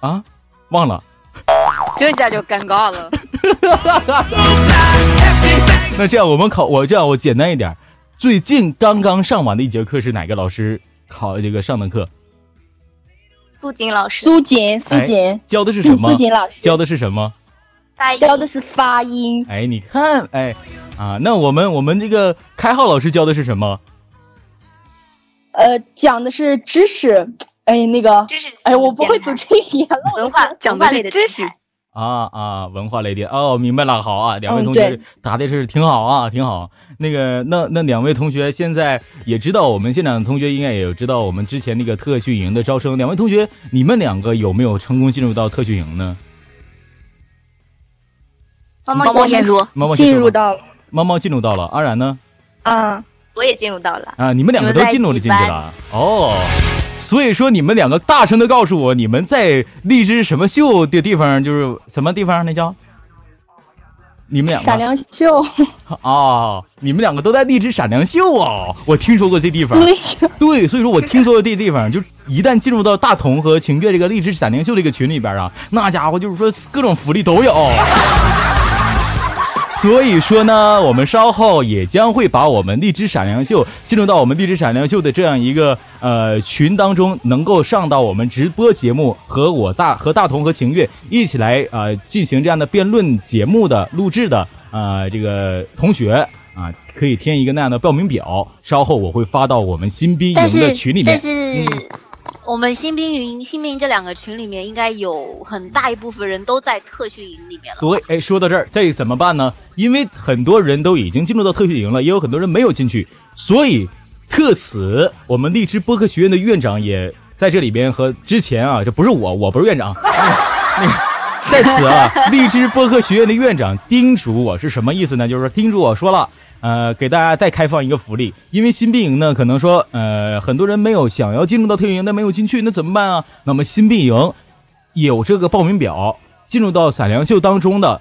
啊，忘了，<laughs> 这下就尴尬了。<laughs> 那这样我们考我这样我简单一点，最近刚刚上完的一节课是哪个老师考这个上的课？苏锦老师。苏锦，苏锦教的是什么？<laughs> 苏锦老师教的是什么？发音。教的是发音。哎，你看，哎，啊，那我们我们这个开号老师教的是什么？呃，讲的是知识。哎，那个哎，我不会组织语言了。文化讲的是知识啊啊，文化类的哦，明白了，好啊，两位同学答的是挺好啊，挺好。那个，那那两位同学现在也知道，我们现场的同学应该也有知道我们之前那个特训营的招生。两位同学，你们两个有没有成功进入到特训营呢？猫猫进入，猫猫进入到了，猫猫进入到了，阿然呢？啊，我也进入到了啊，你们两个都进入了进去了哦。所以说，你们两个大声的告诉我，你们在荔枝什么秀的地方，就是什么地方？那叫你们两个闪亮秀啊！<laughs> 你们两个都在荔枝闪亮秀啊！我听说过这地方，对，所以说我听说过这地方，就一旦进入到大同和晴月这个荔枝闪亮秀这个群里边啊，那家伙就是说各种福利都有。所以说呢，我们稍后也将会把我们荔枝闪亮秀进入到我们荔枝闪亮秀的这样一个呃群当中，能够上到我们直播节目和我大和大同和晴月一起来呃进行这样的辩论节目的录制的呃这个同学啊，可以填一个那样的报名表，稍后我会发到我们新兵营的群里面。但是我们新兵营、新兵营这两个群里面，应该有很大一部分人都在特训营里面了。对，哎，说到这儿，这怎么办呢？因为很多人都已经进入到特训营了，也有很多人没有进去，所以特此，我们荔枝播客学院的院长也在这里边和之前啊，这不是我，我不是院长，那个在此啊，<laughs> 荔枝播客学院的院长叮嘱我是什么意思呢？就是说叮嘱我说了。呃，给大家再开放一个福利，因为新兵营呢，可能说，呃，很多人没有想要进入到特训营，但没有进去，那怎么办啊？那么新兵营有这个报名表，进入到闪亮秀当中的，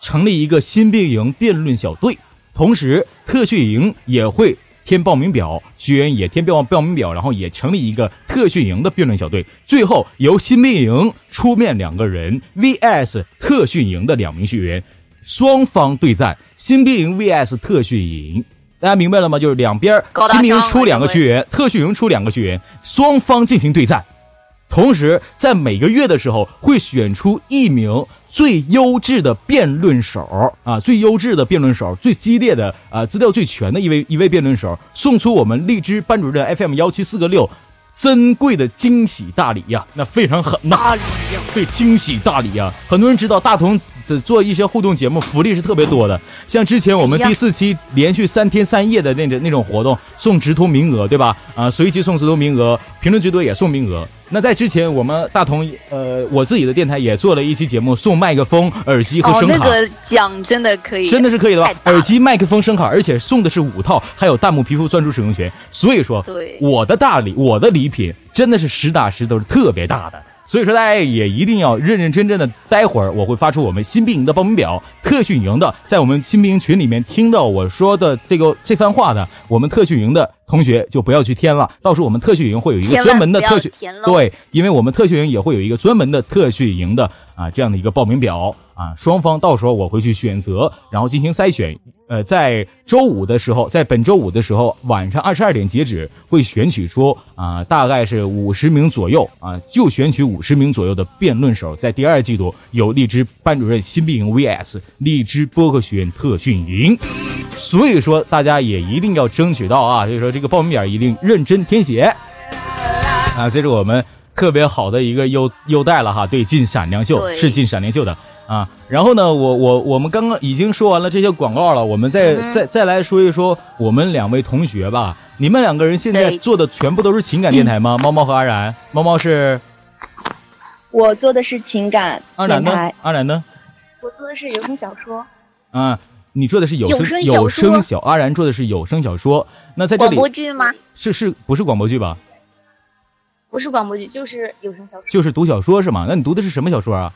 成立一个新兵营辩论小队，同时特训营也会填报名表，学员也填报报名表，然后也成立一个特训营的辩论小队。最后由新兵营出面两个人 vs 特训营的两名学员，双方对战。新兵营 vs 特训营，大家明白了吗？就是两边新兵营出两个学员，特训营出两个学员，双方进行对战。同时，在每个月的时候会选出一名最优质的辩论手啊，最优质的辩论手，最激烈的啊，资料最全的一位一位辩论手，送出我们荔枝班主任 FM 幺七四个六珍贵的惊喜大礼呀，那非常狠呐！大礼呀，对，惊喜大礼呀！很多人知道大同做一些互动节目，福利是特别多的，像之前我们第四期连续三天三夜的那种那种活动，送直通名额，对吧？啊，随机送直通名额，评论最多也送名额。那在之前，我们大同呃，我自己的电台也做了一期节目，送麦克风、耳机和声卡。那个奖真的可以，真的是可以的吧？耳机、麦克风、声卡，而且送的是五套，还有弹幕皮肤专属使用权。所以说，对我的大礼，我的礼品真的是实打实都是特别大的。所以说，大家也一定要认认真真的。待会儿我会发出我们新兵营的报名表，特训营的，在我们新兵营群里面听到我说的这个这番话的，我们特训营的同学就不要去填了。到时候我们特训营会有一个专门的特训，对，因为我们特训营也会有一个专门的特训营的啊这样的一个报名表啊，双方到时候我会去选择，然后进行筛选。呃，在周五的时候，在本周五的时候晚上二十二点截止，会选取出啊，大概是五十名左右啊，就选取五十名左右的辩论手，在第二季度有荔枝班主任新兵营 vs 荔枝播客学院特训营，所以说大家也一定要争取到啊，所以说这个报名表一定认真填写啊，接着我们特别好的一个优优待了哈，对，进闪亮秀是进闪亮秀的。啊，然后呢，我我我们刚刚已经说完了这些广告了，我们再再再来说一说我们两位同学吧。你们两个人现在做的全部都是情感电台吗？猫猫和阿然，猫猫是，我做的是情感阿然呢？阿然呢？我做的是有声小说。啊，你做的是有声有声小，阿然做的是有声小说。那在这里广播剧吗？是是不是广播剧吧？不是广播剧，就是有声小说。就是读小说是吗？那你读的是什么小说啊？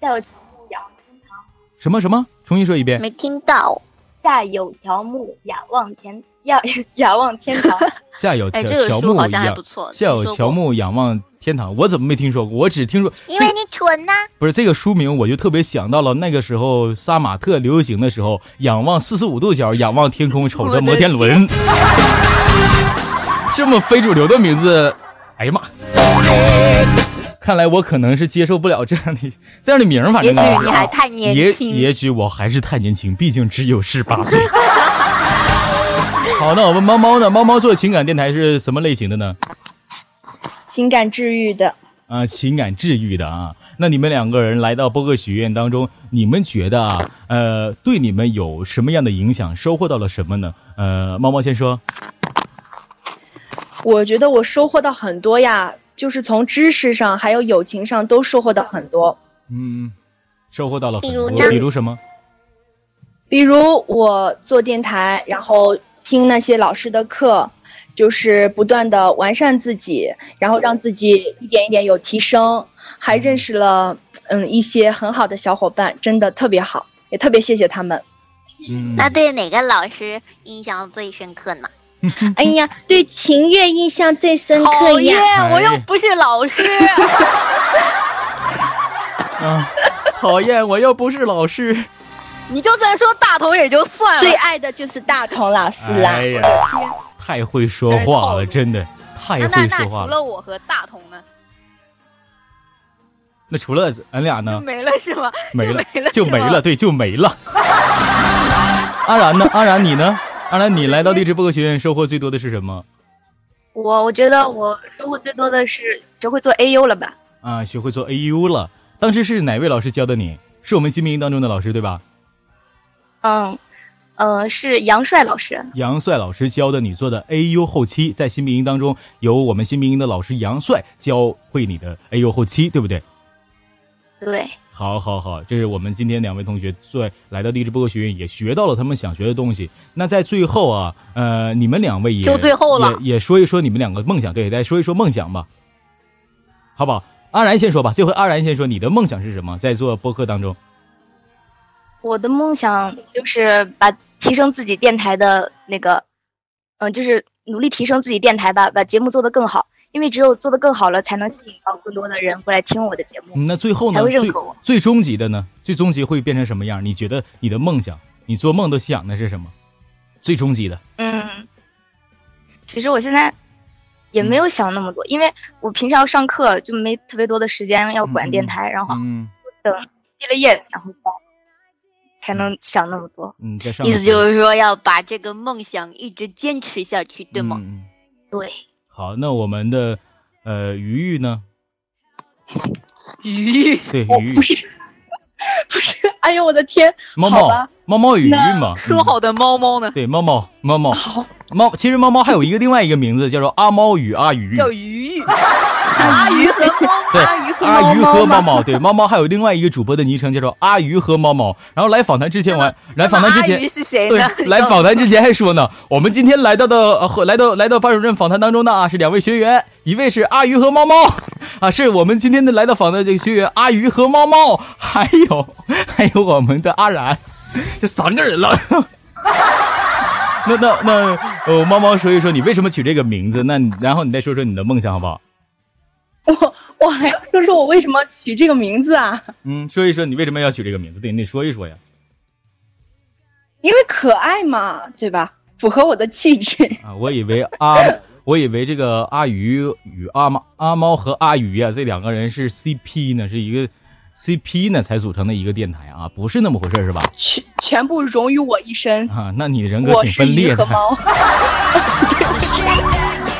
下有乔木仰望天堂，什么什么？重新说一遍。没听到。下有乔木仰望天，仰 <laughs> 仰望天堂。<laughs> 下有哎，这个书好像还不错。下有乔木仰望天堂，我怎么没听说过？我只听说。因为你蠢呐。不是这个书名，我就特别想到了那个时候杀马特流行的时候，仰望四十五度角，仰望天空，瞅着摩天轮。<laughs> 这么非主流的名字，哎呀妈！看来我可能是接受不了这样的这样的名儿，反正也许你还太年轻，也许我还是太年轻，毕竟只有十八岁。好，那我们猫猫呢？猫猫做情感电台是什么类型的呢？情感治愈的啊，情感治愈的啊。那你们两个人来到播客学院当中，你们觉得啊，呃，对你们有什么样的影响？收获到了什么呢？呃，猫猫先说。我觉得我收获到很多呀。就是从知识上还有友情上都收获到很多。嗯，收获到了很多。比如什么？比如我做电台，然后听那些老师的课，就是不断的完善自己，然后让自己一点一点有提升，还认识了嗯一些很好的小伙伴，真的特别好，也特别谢谢他们。嗯，那对哪个老师印象最深刻呢？<laughs> 哎呀，对秦月印象最深刻呀！我又不是老师。<laughs> 啊，讨厌！我又不是老师。你就算说大同也就算了，最爱的就是大同老师啦！哎呀，太会说话了，真的太会说话了。那那除了我和大同呢？那除了俺俩呢？没了是吗？没了，就没了，对，就没了。阿然呢？阿然你呢？阿兰，你来到励志播客学院收获最多的是什么？我我觉得我收获最多的是学会做 AU 了吧？啊，学会做 AU 了。当时是哪位老师教的你？是我们新兵营当中的老师对吧？嗯，呃，是杨帅老师。杨帅老师教的你做的 AU 后期，在新兵营当中由我们新兵营的老师杨帅教会你的 AU 后期，对不对？对。好，好，好，这是我们今天两位同学在来到励志播客学院也学到了他们想学的东西。那在最后啊，呃，你们两位也就最后了，也也说一说你们两个梦想，对，再说一说梦想吧，好不好？阿然先说吧，这回阿然先说你的梦想是什么？在做播客当中，我的梦想就是把提升自己电台的那个，嗯，就是努力提升自己电台吧，把节目做得更好。因为只有做的更好了，才能吸引到更多的人过来听我的节目。那最后呢？才会认可我。最终极的呢？最终极会变成什么样？你觉得你的梦想，你做梦都想的是什么？最终极的。嗯，其实我现在也没有想那么多，因为我平常要上课，就没特别多的时间要管电台，然后等毕了业，然后再才能想那么多。嗯，意思就是说要把这个梦想一直坚持下去，对吗？对。好，那我们的呃鱼鱼呢？鱼鱼对鱼鱼不是 <laughs> 不是，哎呦我的天！猫猫猫猫鱼鱼嘛，说好的猫猫呢？对猫猫猫猫猫，其实猫猫还有一个另外一个名字叫做阿猫与阿鱼，叫鱼鱼。阿鱼和猫，对阿鱼和猫猫，对猫猫还有另外一个主播的昵称叫做阿鱼和猫猫。然后来访谈之前，我来访谈之前是谁呢？来访谈之前还说呢，我们今天来到的呃来到来到班主任访谈当中的啊是两位学员，一位是阿鱼和猫猫啊，是我们今天的来到访的这个学员阿鱼和猫猫，还有 <laughs> 还有我们的阿然，这三个人了。<laughs> 那那那呃，猫猫说一说你为什么取这个名字？那然后你再说说你的梦想好不好？<laughs> 我我还要说说我为什么取这个名字啊？嗯，说一说你为什么要取这个名字？对你得说一说呀。因为可爱嘛，对吧？符合我的气质啊。我以为阿，我以为这个阿鱼与阿猫阿猫和阿鱼啊，这两个人是 CP 呢，是一个 CP 呢才组成的一个电台啊，不是那么回事是吧？全全部融于我一身啊！那你人格挺分裂的。猫。<laughs>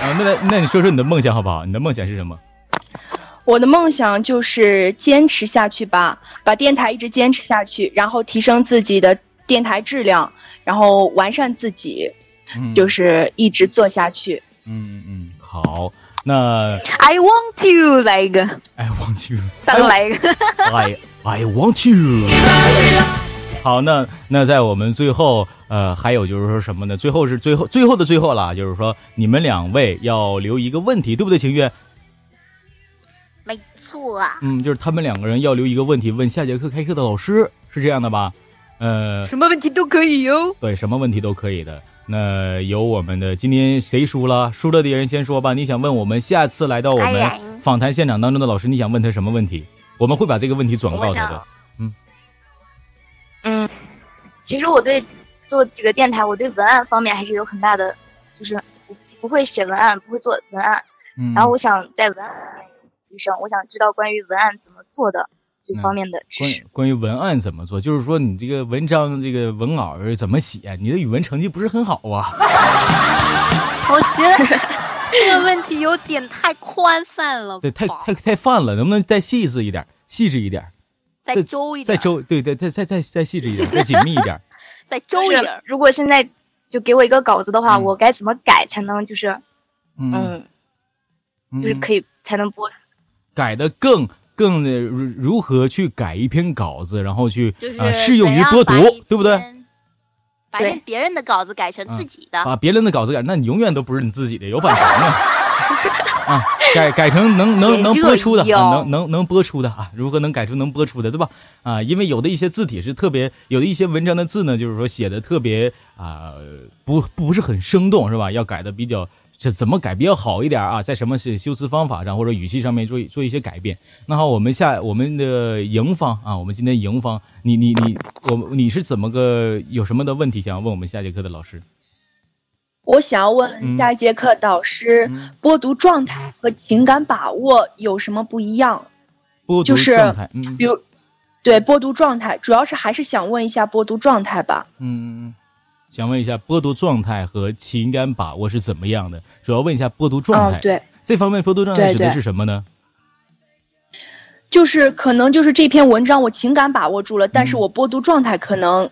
啊，那那你说说你的梦想好不好？你的梦想是什么？我的梦想就是坚持下去吧，把电台一直坚持下去，然后提升自己的电台质量，然后完善自己，就是一直做下去。嗯嗯，好，那 I want to 来一个，I want you 再来一个，I I want you。好，那那在我们最后，呃，还有就是说什么呢？最后是最后最后的最后了，就是说你们两位要留一个问题，对不对？晴月。嗯，就是他们两个人要留一个问题问下节课开课的老师，是这样的吧？呃，什么问题都可以哟。对，什么问题都可以的。那由我们的今天谁输了？输了的人先说吧。你想问我们下次来到我们访谈现场当中的老师，你想问他什么问题？我们会把这个问题转告他的。嗯嗯，其实我对做这个电台，我对文案方面还是有很大的，就是不会写文案，不会做文案。嗯。然后我想在文案。医生，我想知道关于文案怎么做的这方面的知识。关于文案怎么做，就是说你这个文章这个文稿怎么写？你的语文成绩不是很好啊。<laughs> 我觉得这个问题有点太宽泛了。对，太太太泛了，能不能再细致一点，细致一点？再周一点。再周，对对，再再再再细致一点，再紧密一点。<laughs> 再周一点。如果现在就给我一个稿子的话，我该怎么改才能就是嗯，就是可以才能播？改的更更的如何去改一篇稿子，然后去啊适用于多读，对不对？把别人的稿子改成自己的，把别人的稿子改，那你永远都不是你自己的，有版权的啊！改改成能能能播出的，能能能播出的啊！如何能改出能播出的，对吧？啊，因为有的一些字体是特别，有的一些文章的字呢，就是说写的特别啊，不不是很生动，是吧？要改的比较。这怎么改比较好一点啊？在什么是修辞方法上或者语气上面做做一些改变？那好，我们下我们的营方啊，我们今天营方，你你你，我你是怎么个有什么的问题想要问我们下节课的老师？我想要问下一节课导师，播读状态和情感把握有什么不一样？播读状态，嗯比如对播读状态，主要是还是想问一下播读状态吧。嗯嗯嗯。想问一下，播读状态和情感把握是怎么样的？主要问一下播读状态。对，这方面播读状态指的是什么呢？就是可能就是这篇文章我情感把握住了，但是我播读状态可能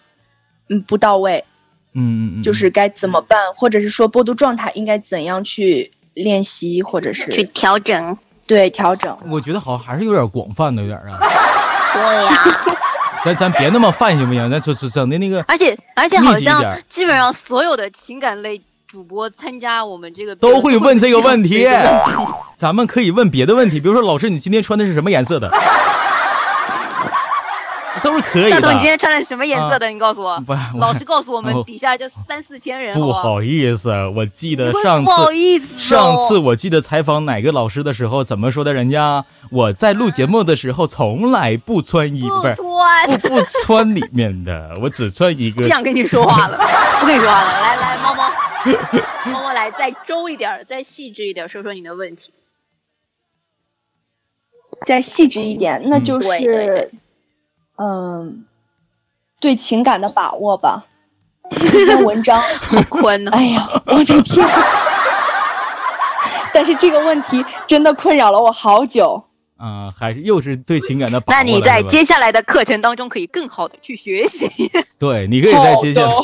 嗯不到位。嗯嗯嗯。就是该怎么办，或者是说播读状态应该怎样去练习，或者是去调整？对，调整。我觉得好像还是有点广泛的，有点啊。<laughs> 对呀。咱咱别那么泛行不行？咱整整的那个，而且而且好像基本上所有的情感类主播参加我们这个都会问这个问题。<laughs> 咱们可以问别的问题，比如说老师，你今天穿的是什么颜色的？<laughs> 都是可以的。大头，你今天穿的什么颜色的？你告诉我。不，老实告诉我们，<laughs> 底下就三四千人。不好意思，我记得上次，不好意思，上次我记得采访哪个老师的时候，怎么说的？人家我在录节目的时候从来不穿衣服，不穿，不不穿里面的，我只穿一个。不想跟你说话了，<laughs> 不跟你说话了。来来，猫猫，猫猫来，再周一点，再细致一点，说说你的问题。再细致一点，那就是，嗯，对情感的把握吧。这篇 <laughs> 文章好宽呢。哎呀，我的天！<laughs> 但是这个问题真的困扰了我好久。嗯，还是又是对情感的把握。那你在接下来的课程当中可以更好的去学习。<laughs> 对，你可以在接下来。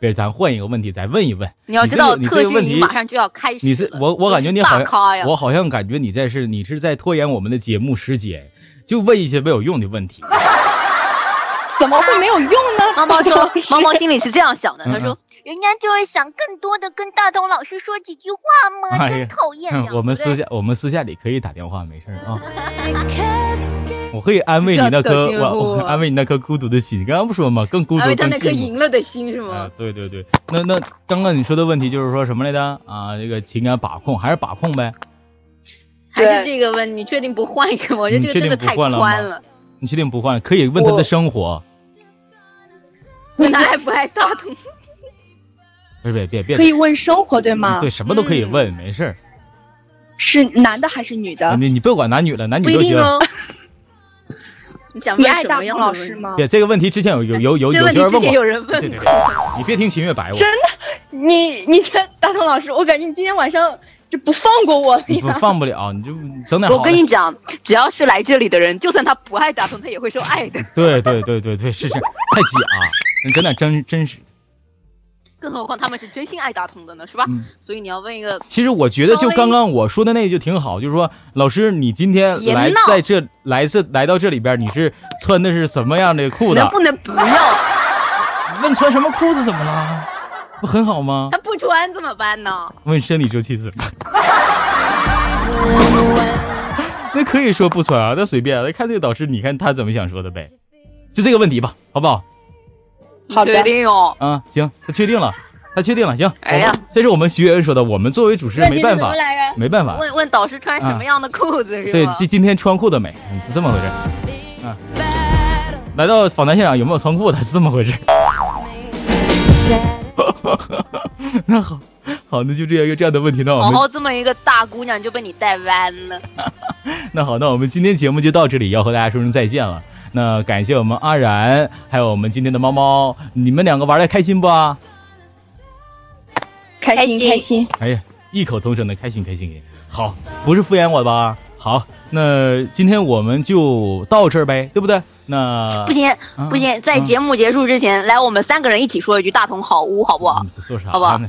别，咱换一个问题再问一问。你要知道，特训马上就要开始。你是我，我感觉你好像，我好像感觉你在是，你是在拖延我们的节目时间，就问一些没有用的问题。怎么会没有用呢？猫猫说，猫猫心里是这样想的。他说，人家就是想更多的跟大同老师说几句话嘛，真讨厌。我们私下，我们私下里可以打电话，没事啊。<laughs> 我可以安慰你那颗，我我安慰你那颗孤独的心。刚刚不说吗？更孤独，他那颗赢了的心是吗？对对对，那那刚刚你说的问题就是说什么来着？啊，这个情感把控还是把控呗？还是这个问？你确定不换一个吗？我觉得这个真的太宽了。你确定不换？可以问他的生活。问他爱不爱大同？别别别别！可以问生活对吗？对，什么都可以问，没事儿。是男的还是女的？你你不管男女了，男女都行。<laughs> 你想问什么样老师吗？别这个问题之前有有有有 <laughs> 有学员问过，对对对，你别听秦月白我。真的，你你这大同老师，我感觉你今天晚上就不放过我。不放不了，你就整点。我跟你讲，只要是来这里的人，就算他不爱大同，他也会说爱的。对对对对对，是是，太假，你整点真真实。更何况他们是真心爱大同的呢，是吧？所以你要问一个。其实我觉得，就刚刚我说的那就挺好，就是说，老师，你今天来在这来这来到这里边，你是穿的是什么样的裤子？能不能不要？<laughs> 问穿什么裤子怎么了？不很好吗？他不穿怎么办呢？问生理周期怎么？<laughs> 那可以说不穿啊，那随便，那看这个导师，你看他怎么想说的呗？就这个问题吧，好不好？确定哦，啊，行，他确定了，他确定了，行。哎呀，这是我们学员说的，我们作为主持人没办法，没办法。问问导师穿什么样的裤子是对，今今天穿裤的美，是这么回事。啊，来到访谈现场有没有穿裤的？是这么回事。<laughs> 那好，好，那就这样一个这样的问题，那我们。然后这么一个大姑娘就被你带弯了。<laughs> 那好，那我们今天节目就到这里，要和大家说声再见了。那感谢我们阿然，还有我们今天的猫猫，你们两个玩的开心不啊？开心开心。哎呀，异口同声的开心开心。好，不是敷衍我吧？好，那今天我们就到这儿呗，对不对？那不行不行，在节目结束之前，来我们三个人一起说一句“大同好屋”，好不好？说啥？好不好？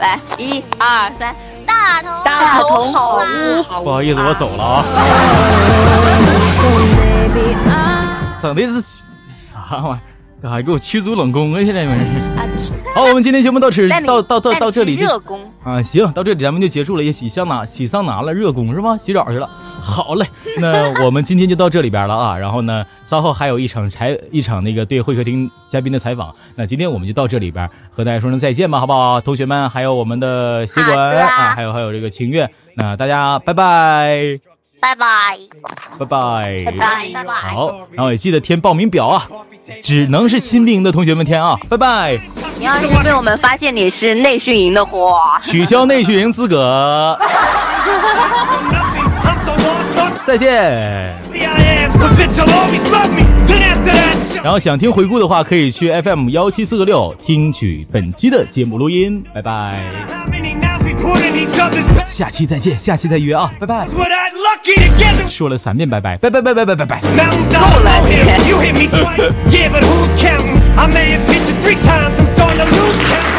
来，一二三，大同大同好屋。不好意思，我走了啊。<laughs> 整的是啥玩意儿？干啥给我驱逐冷宫啊？现在们好，我们今天节目到此到到到到这里热宫啊，行，到这里咱们就结束了，也洗桑拿洗桑拿了，热宫是吗？洗澡去了。好嘞，那我们今天就到这里边了啊。然后呢，稍后还有一场采一场那个对会客厅嘉宾的采访。那今天我们就到这里边和大家说声再见吧，好不好？同学们，还有我们的协管啊，还有还有这个清月，那大家拜拜。拜拜，拜拜，拜拜，好，然后也记得填报名表啊，只能是新兵营的同学们填啊，拜拜。你要是被我们发现你是内训营的话，取消内训营资格。<laughs> 再见。然后想听回顾的话，可以去 FM 幺七四个六听取本期的节目录音。拜拜。下期再见，下期再约啊，拜拜。说了三遍拜拜，拜拜拜拜拜拜拜。够了。<laughs>